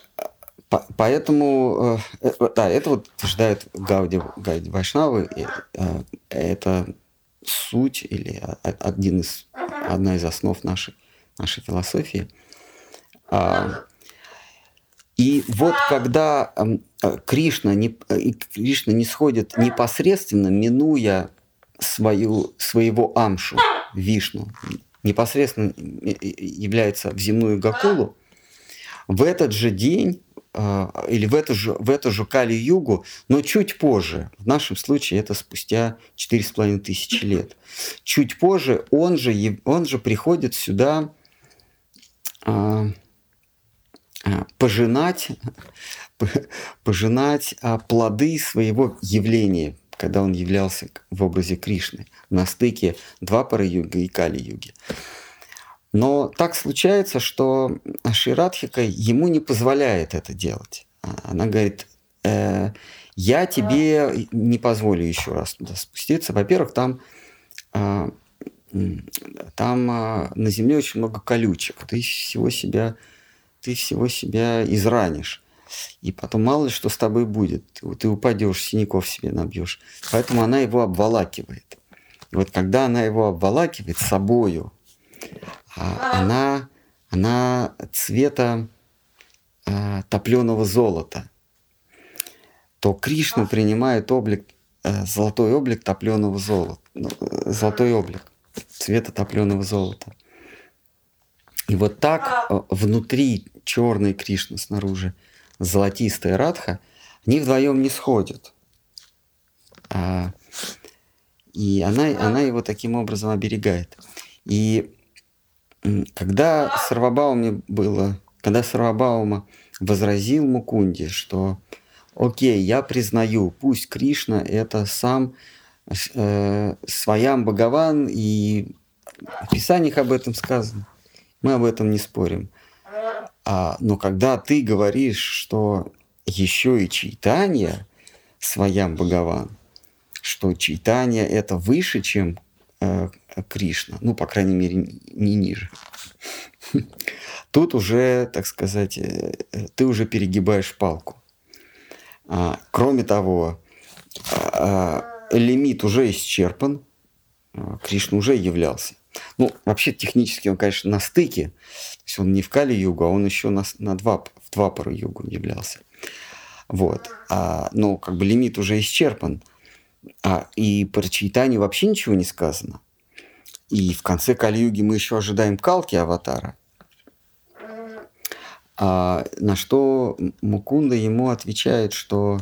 Поэтому, э, э, да, это вот утверждает Гауди, Гауди Вайшнавы, это суть или один из, одна из основ нашей, нашей философии. А, и вот когда Кришна не, Кришна не сходит непосредственно, минуя свою, своего амшу, Вишну, непосредственно является в земную Гакулу, в этот же день или в эту же, в эту же Кали-Югу, но чуть позже. В нашем случае это спустя 4,5 тысячи лет. Чуть позже он же, он же приходит сюда а, пожинать, пожинать а, плоды своего явления, когда он являлся в образе Кришны на стыке Двапара-юга и Кали-юги. Но так случается, что Ширадхика ему не позволяет это делать. А, она говорит, э, я тебе не позволю еще раз туда спуститься. Во-первых, там, э, там э, на земле очень много колючек. Ты всего себя, ты всего себя изранишь. И потом мало ли что с тобой будет. Ты упадешь, синяков себе набьешь. Поэтому она его обволакивает. И вот когда она его обволакивает собою, а она, она цвета а, топленого золота, то Кришна принимает облик, а, золотой облик топленого золота, ну, золотой облик цвета топленого золота. И вот так а, внутри черный Кришна, снаружи золотистая Радха, они вдвоем не сходят. А, и она, она его таким образом оберегает. И когда Сарвабауме было, когда Сарвабаума возразил Мукунде, что окей, я признаю, пусть Кришна это сам э, своям Бхагаван, и в Писаниях об этом сказано, мы об этом не спорим. А, но когда ты говоришь, что еще и читание своям Бхагаван, что читание это выше, чем э, Кришна, ну, по крайней мере, не ниже. Тут уже, так сказать, э, ты уже перегибаешь палку. А, кроме того, а, лимит уже исчерпан, а, Кришна уже являлся. Ну, вообще технически он, конечно, на стыке, то есть он не в Кали-югу, а он еще на, на два, в два пару югу являлся. Вот. А, но как бы лимит уже исчерпан. А, и про читание вообще ничего не сказано. И в конце Кали-юги мы еще ожидаем калки аватара. А, на что Мукунда ему отвечает, что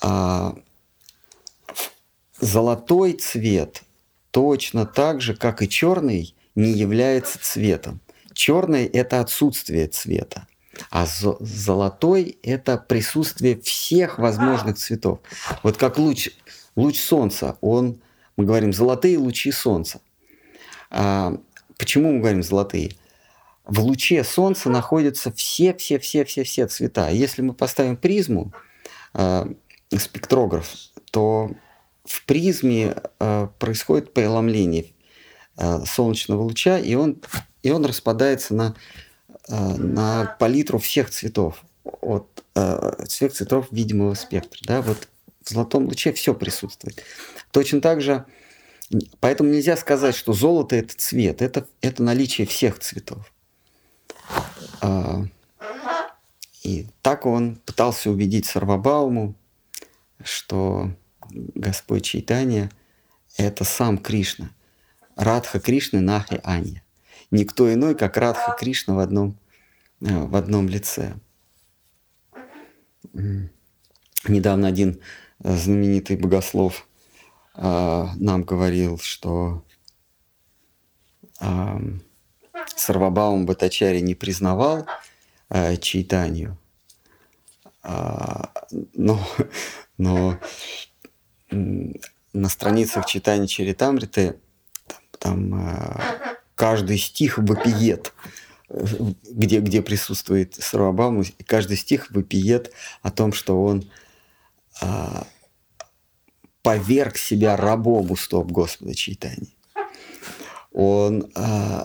а, золотой цвет точно так же, как и черный, не является цветом. Черный – это отсутствие цвета, а золотой – это присутствие всех возможных цветов. Вот как луч, луч солнца, он, мы говорим, золотые лучи солнца. А, почему мы говорим золотые? В луче солнца находятся все-все-все-все-все цвета. Если мы поставим призму, э, спектрограф, то в призме э, происходит преломление э, солнечного луча, и он, и он распадается на, э, на палитру всех цветов, от э, всех цветов видимого спектра. Да? Вот в золотом луче все присутствует. Точно так же Поэтому нельзя сказать, что золото – это цвет, это, это наличие всех цветов. А, и так он пытался убедить Сарвабауму, что Господь Чайтания – это сам Кришна. Радха Кришны Нахи Анья. Никто иной, как Радха Кришна в одном, э, в одном лице. Недавно один э, знаменитый богослов а, нам говорил, что э, Сарвабаум Батачари не признавал э, читанию, э, но, но на страницах читания Чаритамриты там, там э, каждый стих вопиет, где, где присутствует Сарвабаум, и каждый стих вопиет о том, что он поверг себя рабом у стоп Господа Чайтани. Он, э,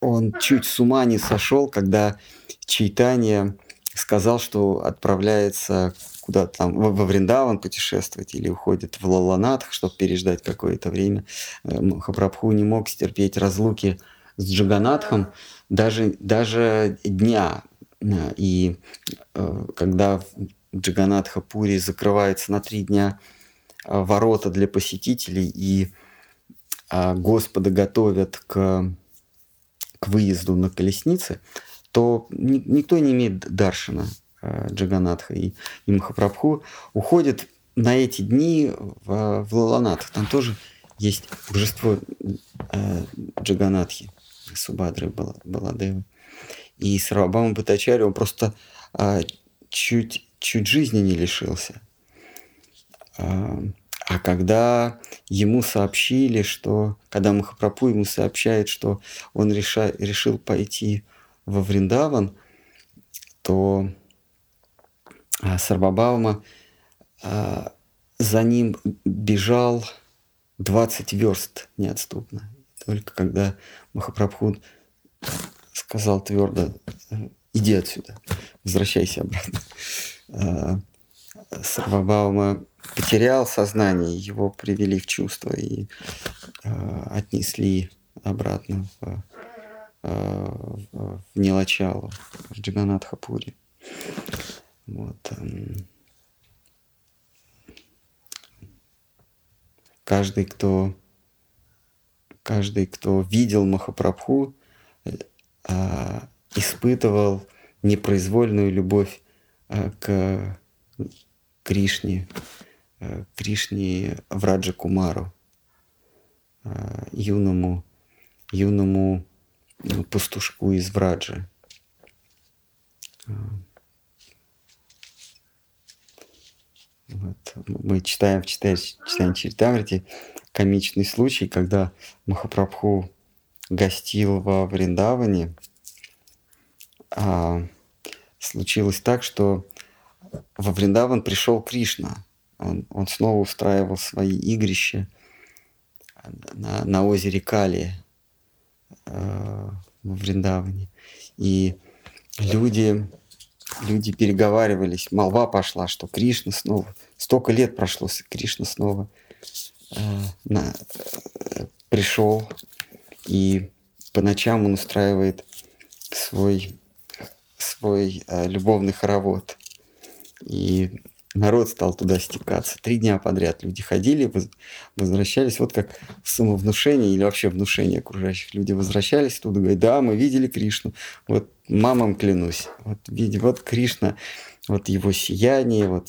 он чуть с ума не сошел, когда Чайтания сказал, что отправляется куда-то там во Вриндаван путешествовать или уходит в Лаланатх, чтобы переждать какое-то время. Э, Махапрабху не мог стерпеть разлуки с Джаганатхом даже, даже дня. И э, когда Джаганатха Пури закрывается на три дня ворота для посетителей, и Господа готовят к, к выезду на колеснице, то ни, никто не имеет даршина э, Джаганатха и, и Махапрабху уходит на эти дни в, в Лаланат. Там тоже есть божество э, Джаганатхи, Субадры Баладевы. И Сарвабама Батачари, он просто э, чуть, чуть жизни не лишился. Э, а когда ему сообщили, что, когда Махапрабху ему сообщает, что он реша, решил пойти во Вриндаван, то Сарбабаума а, за ним бежал 20 верст неотступно. Только когда Махапрабху сказал твердо, иди отсюда, возвращайся обратно. Сарвабаума потерял сознание, его привели в чувство и э, отнесли обратно в, э, в Нилачалу, в Джаганатхапури. Вот. Эм. Каждый, кто, каждый, кто видел Махапрабху, э, испытывал непроизвольную любовь э, к Кришне, э, Кришне Враджа Кумару, юному, юному пастушку из Враджи. Э, вот. Мы читаем в читании Читамрити комичный случай, когда Махапрабху гостил во Вриндаване. А, случилось так, что во Вриндаван пришел Кришна. Он, он снова устраивал свои игрища на, на озере Кали э, во Вриндаване. И люди, люди переговаривались, молва пошла, что Кришна снова, столько лет прошло, Кришна снова э, на, э, пришел, и по ночам он устраивает свой, свой э, любовный хоровод. И народ стал туда стекаться. Три дня подряд люди ходили, возвращались, вот как самовнушение или вообще внушение окружающих. Люди возвращались туда, говорят, да, мы видели Кришну, вот мамам клянусь, вот, вот Кришна, вот его сияние, вот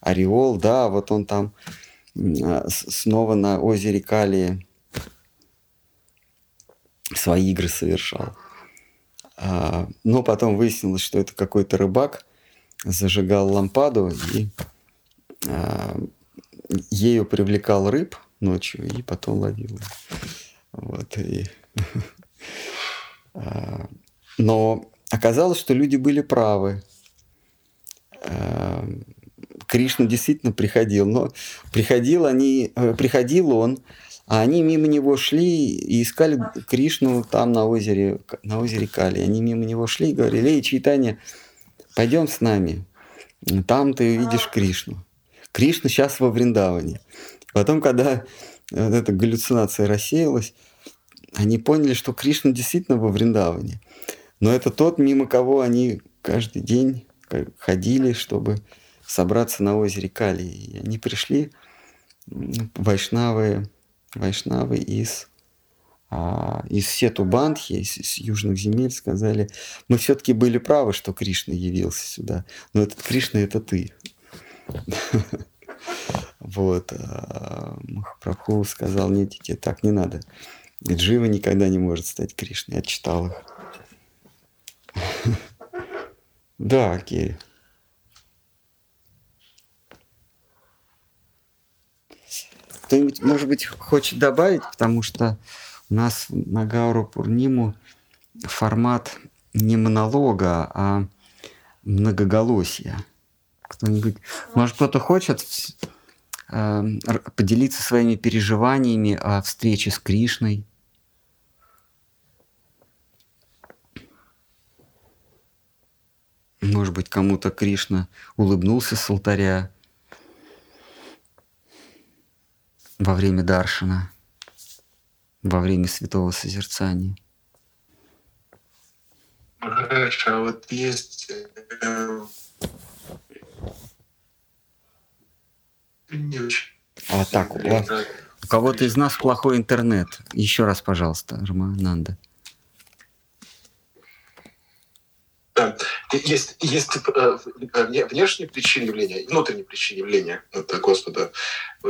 ореол, да, вот он там а, снова на озере Кали свои игры совершал. А, но потом выяснилось, что это какой-то рыбак – зажигал лампаду и э, ею привлекал рыб ночью и потом ловил. Вот, и, э, но оказалось, что люди были правы. Э, Кришна действительно приходил, но приходил, они, э, приходил он, а они мимо него шли и искали Кришну там на озере, на озере Кали. Они мимо него шли и говорили, эй, Чайтанья, пойдем с нами, там ты увидишь Кришну. Кришна сейчас во Вриндаване. Потом, когда вот эта галлюцинация рассеялась, они поняли, что Кришна действительно во Вриндаване. Но это тот, мимо кого они каждый день ходили, чтобы собраться на озере Кали. И они пришли, вайшнавы, вайшнавы из а, из Сету Бандхи, из, из южных земель, сказали, мы все-таки были правы, что Кришна явился сюда, но этот Кришна – это ты. Вот. А Махапрабху сказал, нет, тебе так не надо. Джива никогда не может стать Кришной. Я читал их. Да, Керри. Кто-нибудь, может быть, хочет добавить, потому что нас на Гауру Пурниму формат не монолога, а многоголосия. Кто-нибудь, может, кто-то хочет э, поделиться своими переживаниями о встрече с Кришной? Может быть, кому-то Кришна улыбнулся с алтаря во время Даршина, во время святого созерцания. Хорошо, а вот есть э, не очень. А так, у, вас- у кого-то из нас плохой интернет. Еще раз, пожалуйста, Романанда. Да. Есть, есть э, вне- внешние причины явления внутренние причины явления это Господа.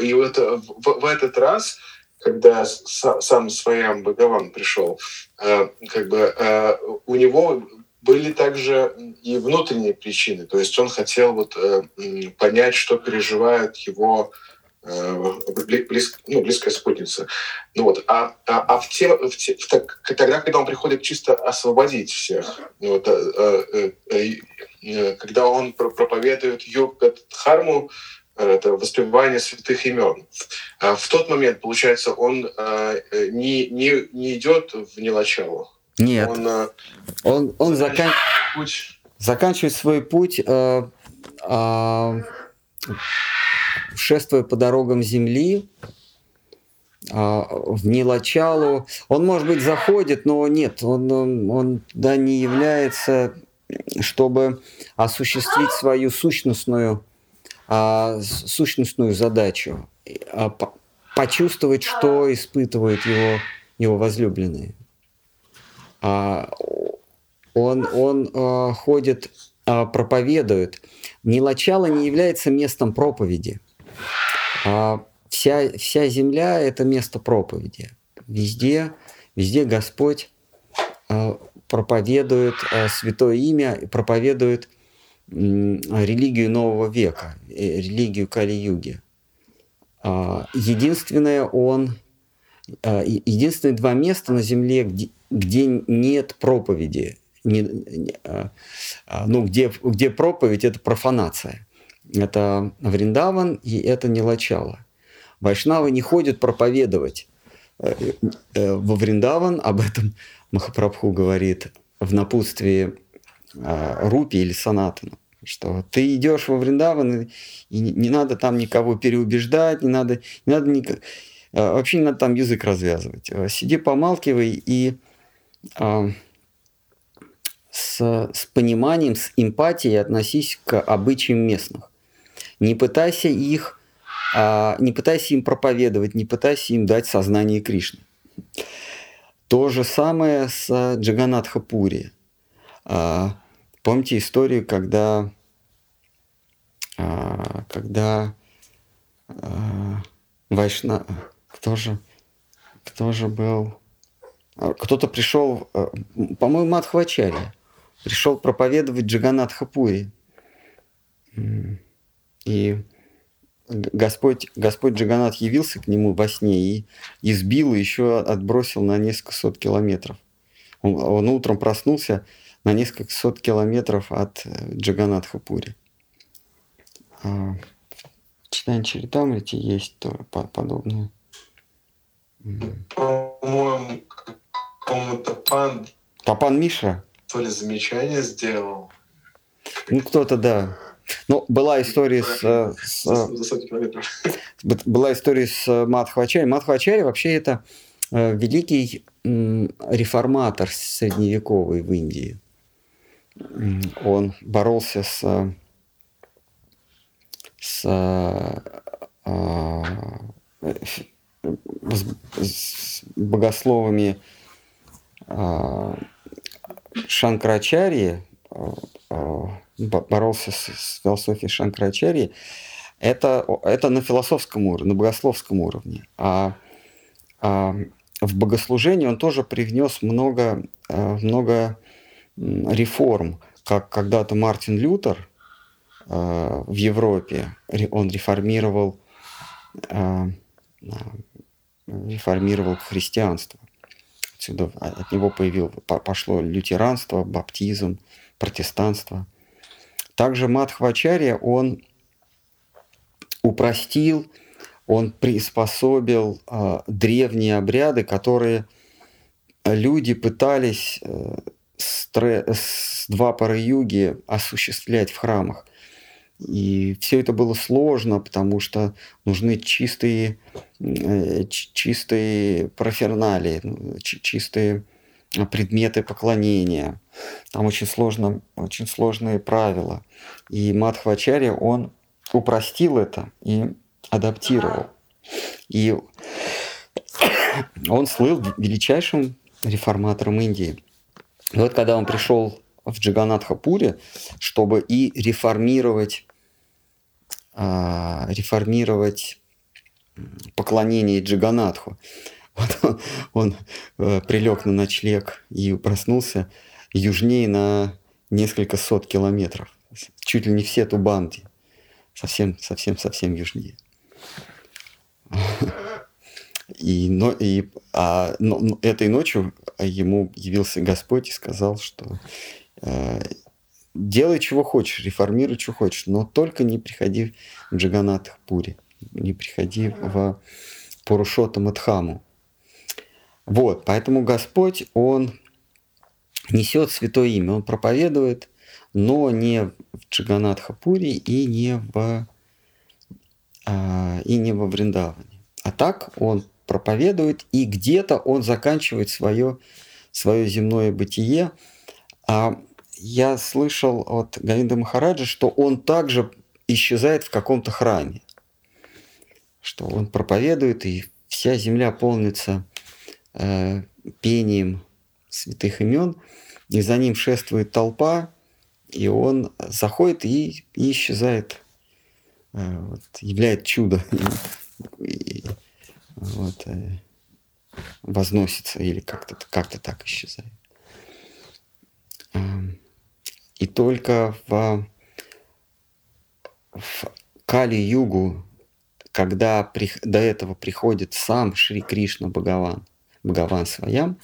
И вот э, в, в этот раз, когда сам Своям Бхагаван пришел, э, как бы э, у него были также и внутренние причины. То есть он хотел вот э, понять, что переживает его бли- близ- ну, близкая спутница. Ну вот, а, а, а в те, в те- в так- тогда, когда он приходит чисто освободить всех, ну вот, э, э, э, когда он про- проповедует йога дхарму, это воспевание святых имен. А в тот момент, получается, он э, э, не, не, не идет в нелачалу. Нет, Он э, он, он закан- путь заканчивает свой путь, э, а, шествуя по дорогам земли, а, в Нилачалу. Он, может быть, заходит, но нет, он, он, он туда не является, чтобы осуществить свою сущностную, а, сущностную задачу, а, по- почувствовать, что испытывают его, его возлюбленные. А, он, он ходит, проповедует. Нилачало не является местом проповеди. Вся, вся земля – это место проповеди. Везде, везде Господь проповедует святое имя, проповедует религию нового века, э, религию Кали-юги. А, Единственное, он а, единственные два места на земле, где, где нет проповеди, не- а, ну, где, где проповедь – это профанация. Это Вриндаван и это Нилачала. Вайшнавы не ходят проповедовать э, э, во Вриндаван, об этом Махапрабху говорит в напутствии Рупи или Санатану, что ты идешь во Вриндаван, и не, не надо там никого переубеждать, не надо, не надо никак- а, вообще не надо там язык развязывать. А, Сиди, помалкивай и а, с, с пониманием, с эмпатией относись к обычаям местных. Не пытайся их, а, не пытайся им проповедовать, не пытайся им дать сознание Кришны. То же самое с а, Джаганатха Пури. А, Помните историю, когда, а, когда а, Вайшна... Кто же, кто же был... А, Кто-то пришел, по-моему, Мадхвачарья, пришел проповедовать Джаганатха Пури. М, И Господь, Господь Джаганат явился к нему во сне и избил, и еще отбросил на несколько сот километров. Он, он утром проснулся на несколько сот километров от э, Джаганатхапури. А, В Читание Чаритамрити есть тоже по- подобное. По-моему, какому-то пан Папан Мишра? то ли замечание сделал. Ну, кто-то, да. Ну, была история с, э, с, э. Вот была история с Мадхвачари. Мадхвачари вообще это великий реформатор средневековый в Индии. Он боролся с, с, э, э, с, богословами Шанкрачарьи, э, э, бо- боролся с, философией Шанкрачарьи, это, это на философском уровне, на богословском уровне. А, а в богослужении он тоже привнес много, э, много реформ, как когда-то Мартин Лютер э, в Европе, он реформировал, э, э, реформировал христианство. Отсюда от него появил, по- пошло лютеранство, баптизм, протестанство. Также Мадхвачарья, он упростил, он приспособил э, древние обряды, которые люди пытались э, с два пары юги осуществлять в храмах. И все это было сложно, потому что нужны чистые, э, чистые профернали, чистые предметы поклонения. Там очень, сложно, очень сложные правила. И Мадхвачарья, он упростил это и адаптировал. И он слыл величайшим реформатором Индии. И вот когда он пришел в Джаганатхапуре, чтобы и реформировать, а, реформировать поклонение Джаганатху, вот он, он э, прилег на ночлег и проснулся южнее на несколько сот километров. Чуть ли не все Тубанти. Совсем, совсем, совсем южнее. И, но, и а, но, этой ночью ему явился Господь и сказал, что э, делай, чего хочешь, реформируй, что хочешь, но только не приходи в Джаганат Пури, не приходи в Пурушота Мадхаму. Вот, поэтому Господь, Он несет святое имя, Он проповедует, но не в Джаганатхапуре и не в а, и не во Вриндаване. А так Он проповедует, и где-то он заканчивает свое, свое земное бытие. А я слышал от Гаинда Махараджа, что он также исчезает в каком-то храме. Что он проповедует, и вся земля полнится э, пением святых имен, и за ним шествует толпа, и он заходит и, и исчезает, э, вот, являет чудо. Вот, э, возносится или как-то как так исчезает. И только в, в Кали-югу, когда при, до этого приходит сам Шри Кришна Бхагаван, Бхагаван Своям,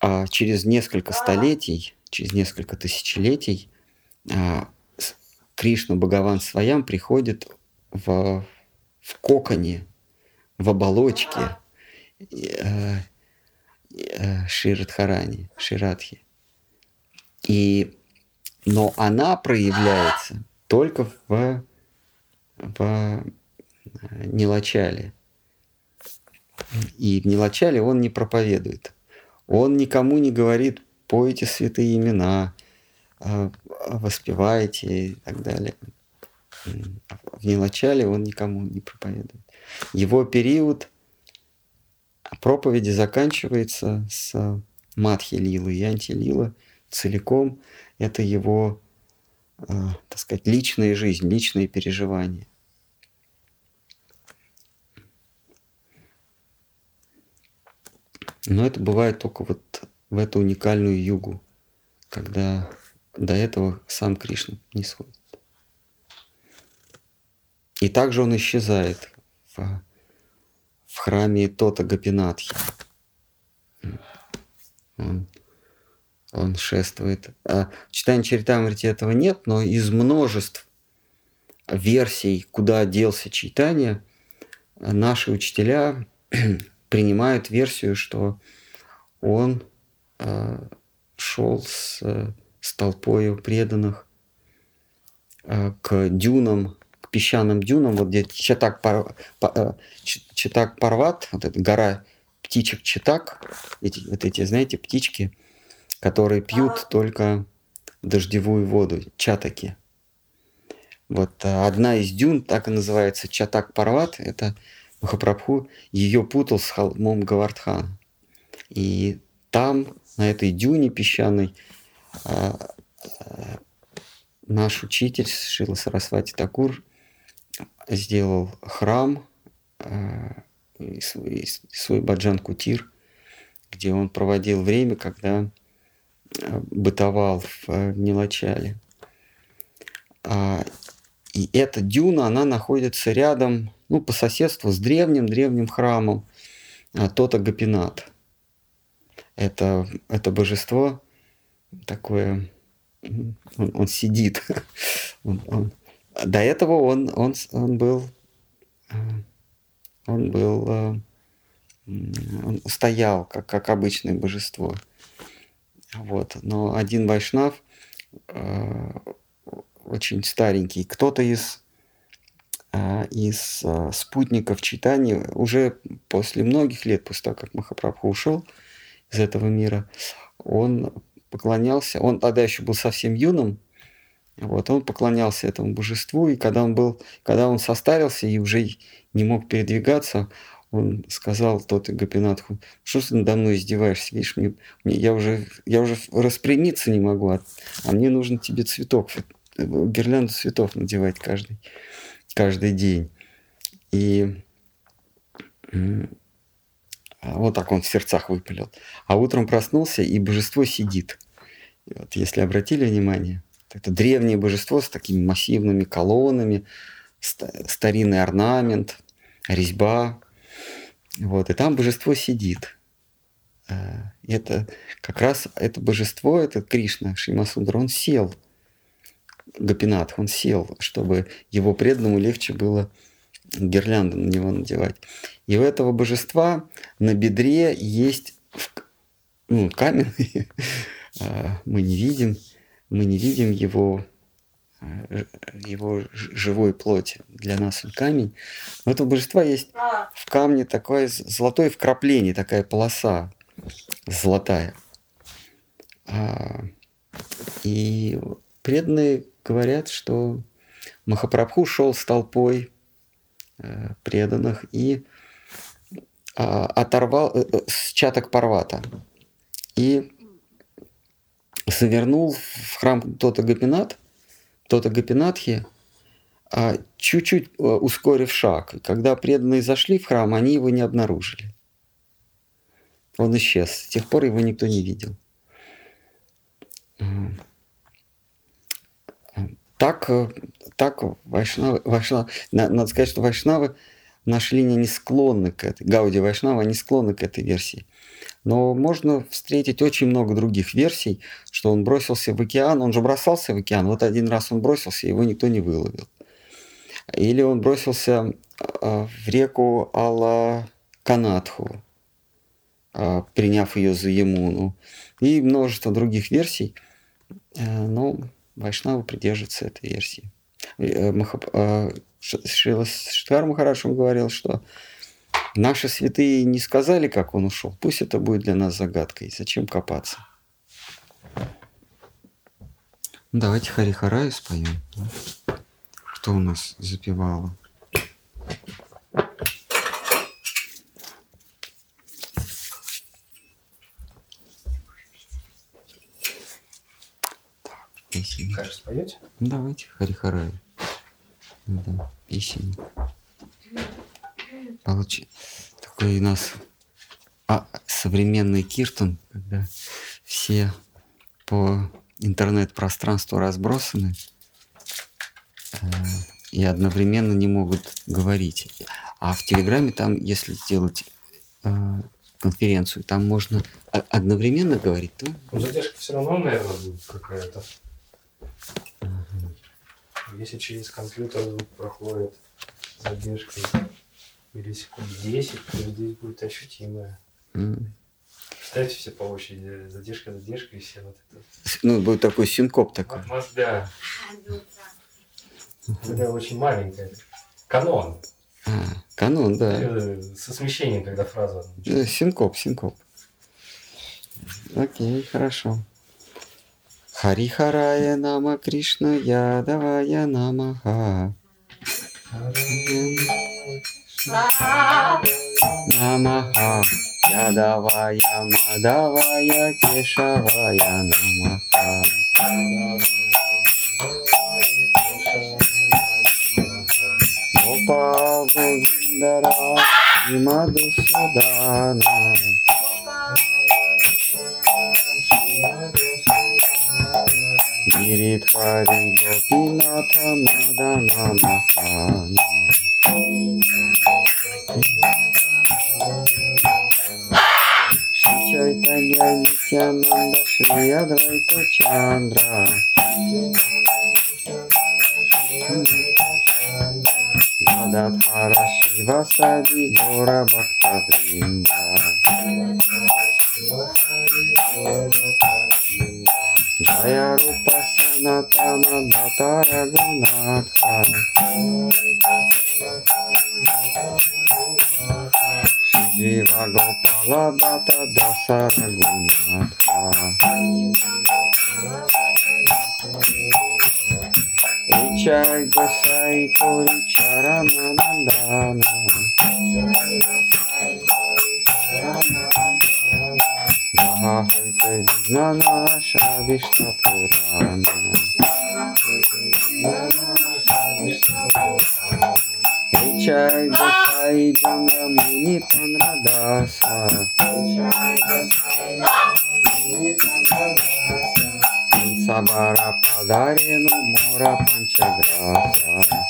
а через несколько столетий, через несколько тысячелетий а, Кришна Бхагаван Своям приходит в, в коконе в оболочке э, э, Ширадхарани, Ширадхи. И, но она проявляется только в, в э, Нилачале. И в Нилачале он не проповедует. Он никому не говорит, пойте святые имена, воспевайте и так далее. В Нилачале он никому не проповедует. Его период проповеди заканчивается с Матхи Лилы и Антилила целиком. Это его, э, так сказать, личная жизнь, личные переживания. Но это бывает только вот в эту уникальную югу, когда до этого сам Кришна не сходит. И также он исчезает, в, в храме Тота Гапинатхи. Он, он шествует. А в читании Чаритамрити этого нет, но из множеств версий, куда делся читание, наши учителя принимают версию, что он э, шел с, с толпою преданных э, к дюнам песчаным дюнам, вот где Чатак, пар, э, Чатак Парват, вот эта гора птичек Чатак, эти, вот эти, знаете, птички, которые пьют только дождевую воду, чатаки. Вот э, одна из дюн, так и называется Чатак Парват, это Махапрабху ее путал с холмом Гавардхана. И там, на этой дюне песчаной, э, наш учитель Шила Сарасвати Такур сделал храм, э, свой, свой Баджан Кутир, где он проводил время, когда э, бытовал в э, Нилачале. А, и эта дюна, она находится рядом, ну, по соседству с древним-древним храмом Тота Гапинат. Это, это божество такое, он, он сидит, он, он, до этого он, он, он был, э, он был, э, он стоял как, как обычное божество. Вот. Но один вайшнав э, очень старенький, кто-то из, из спутников читания уже после многих лет, после того, как Махапрабху ушел из этого мира, он поклонялся, он тогда еще был совсем юным, вот, он поклонялся этому божеству, и когда он был, когда он состарился и уже не мог передвигаться, он сказал тот Гапинатху, что ты надо мной издеваешься, видишь, мне, мне, я, уже, я уже распрямиться не могу, а, а мне нужно тебе цветок, гирлянду цветов надевать каждый, каждый день. И вот так он в сердцах выпалил. А утром проснулся, и божество сидит. Вот если обратили внимание, это древнее божество с такими массивными колоннами, старинный орнамент, резьба, вот, и там божество сидит. Э, это как раз это божество, это Кришна, Шимасундра, он сел. Гапинат, он сел, чтобы его преданному легче было гирлянду на него надевать. И у этого божества на бедре есть ну, каменный, э, мы не видим, мы не видим его Э, его живой плоти. Для нас он камень. Но у этого божества есть а. в камне такое золотое вкрапление, такая полоса золотая. А, и преданные говорят, что Махапрабху шел с толпой э, преданных и а, оторвал э, с чаток парвата и завернул в храм Тота Гапинат – Тота Гапинатхи, а чуть-чуть э, ускорив шаг. Когда преданные зашли в храм, они его не обнаружили. Он исчез. С тех пор его никто не видел. Так, э, так вайшнавы, вайшнавы, надо сказать, что вайшнавы нашли не склонны к этой, Гауди Вайшнава, они склонны к этой версии. Но можно встретить очень много других версий, что он бросился в океан, он же бросался в океан, вот один раз он бросился, его никто не выловил. Или он бросился а, в реку Алла Канатху, а, приняв ее за Емуну. И множество других версий, э, но Вайшнава придерживается этой версии. Э, а, Шрила Штхар Махарадж говорил, что Наши святые не сказали, как он ушел. Пусть это будет для нас загадкой. Зачем копаться? Давайте Харихараю споем. Кто у нас запевала? Хар споете? Давайте Харихараю. Да, песни получи... такой у нас а, современный киртон, когда все по интернет-пространству разбросаны э, и одновременно не могут говорить. А в Телеграме там, если сделать э, конференцию, там можно одновременно говорить, то... Ну, задержка все равно, наверное, будет какая-то. Если через компьютер проходит задержкой или секунд 10, то здесь будет ощутимое. Mm. Все по очереди, задержка, задержка и все вот это. Ну, будет такой синкоп такой. Вот, да. Это очень маленькая. Канон. А, канон, да. Э, со смещением, когда фраза. Да, синкоп, синкоп. Окей, хорошо. Харихарая нама Кришна Ядавая намаха. Намаха Ядавая Мадавая Кешавая Намаха. Гопал Гувиндара и Мадусудана Гиридхари Гопината Мадана Махана Chaitanya Nityananda Shri Advaita Chandra Gadadhara Shiva Sari Gora Bhakta Vrinda Jaya Rupa Sanatana Bhatta Raghunatha Шива Гопала Ната Дасара Гунатха. Чай Госай Кори Чаранандана. Махайта Вигнана Шавишна Пурана. Чай, гусай, джангамини, панра да са. Сабара подарину мора панчаграса.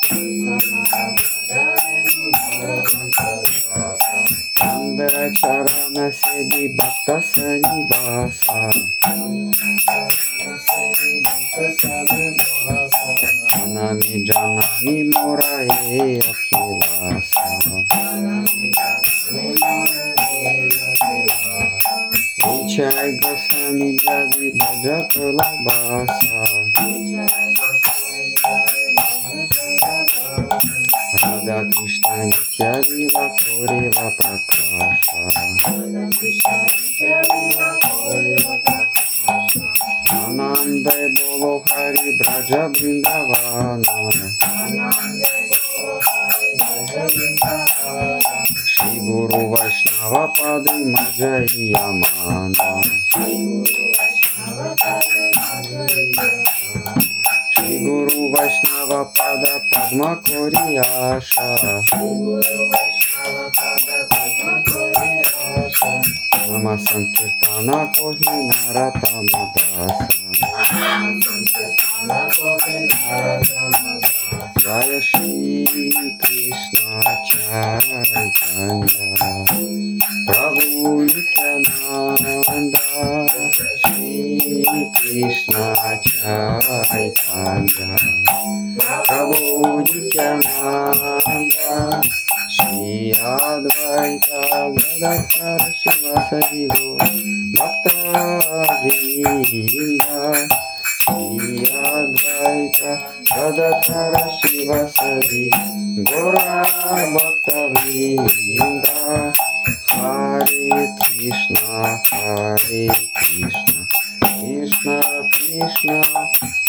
Харе Кришна, Кришна, Кришна,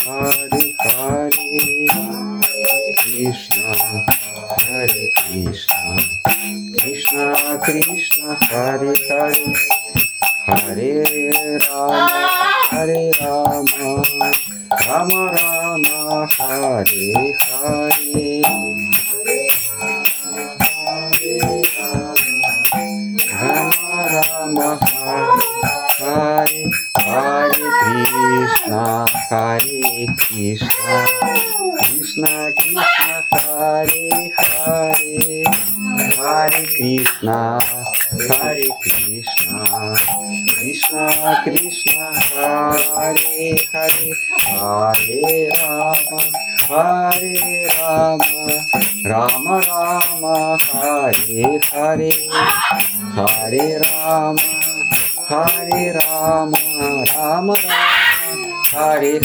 Харе Харе, Кришна, Харе Кришна, Кришна, Кришна, Харе Харе, Харе Рама, Харе Рама, Рама Рама, Харе Харе.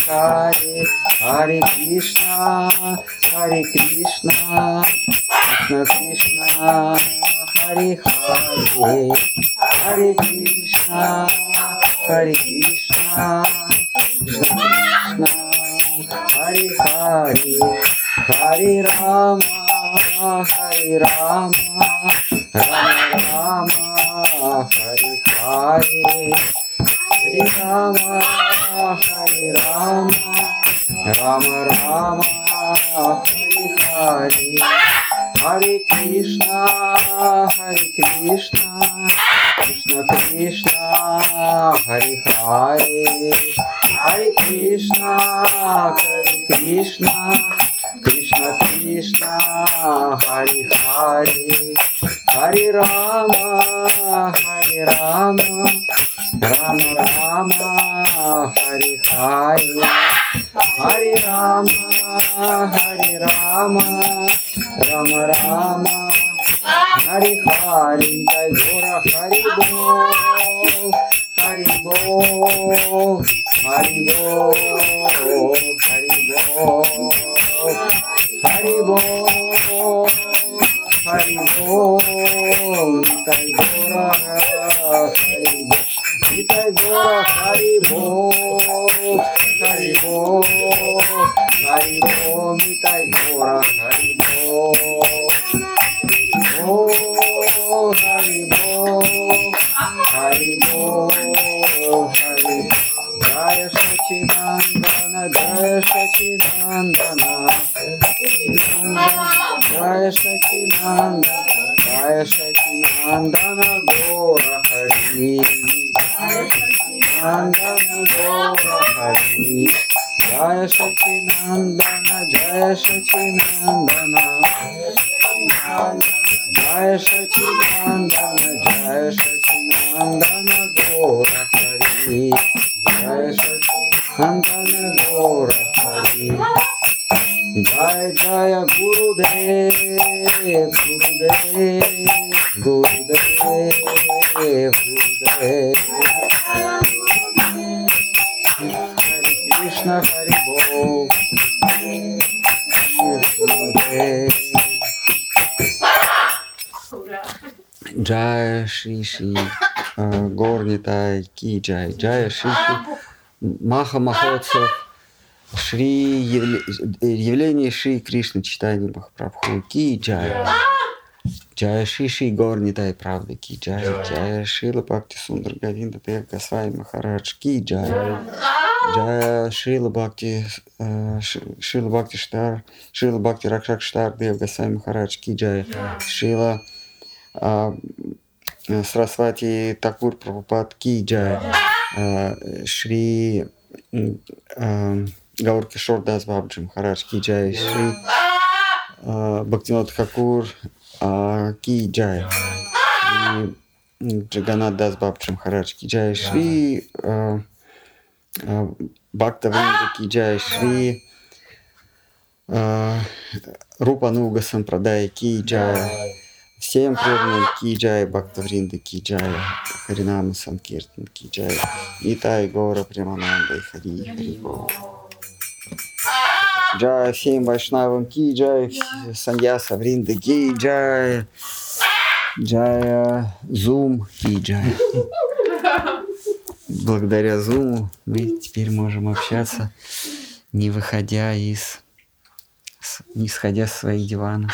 Хари, Хари Кришна, Хари Кришна, Кришна Кришна, Хари Хари, Хари Кришна, Хари Кришна. हरि ओम ताई मोरा हरि ओम ओ हरि ओम हरि ओम हरि जय सचिदानंदन जय सचिदानंदन जय सचिदानंदन जय Sachidanandan Thank you. Джай, Джая Шиши, Маха Махотсов, Шри явле... явление Шри Кришны читание Махапрабху Ки Джай. Джая Шиши Горнитай правда Ки Джай, Джая Шила Бхакти Сундар Гавинда Дев Гасвай Махарадж Ки Джай. Джая Шила Бхакти Шила Бхакти Штар, Шила Бхакти Ракшак Штар Дев Гасвай Махарадж Ки Джай. Шила Срасвати Такур Прабхупад Ки Джай, Шри Гаур Кишор Дас Бабджи Махарадж Ки Джай, Шри Бхактинот Хакур Ки Джай, Джаганат Дас Бабджи Махарадж Ки Джай, Шри Бхакта Вринда Ки Джай, Шри Рупа Нуга Сампрадай Ки Джай, Всем преданным Киджай, Бхактавринда Киджай, Харинама Санкиртан Киджай, Итай Гора Примананда и Хари Хари Джай всем вайшнавам Киджай, Саньяса Вринда Киджай, Джая Зум Киджай. Благодаря Зуму мы теперь можем общаться, не выходя из, не сходя с своих диванов.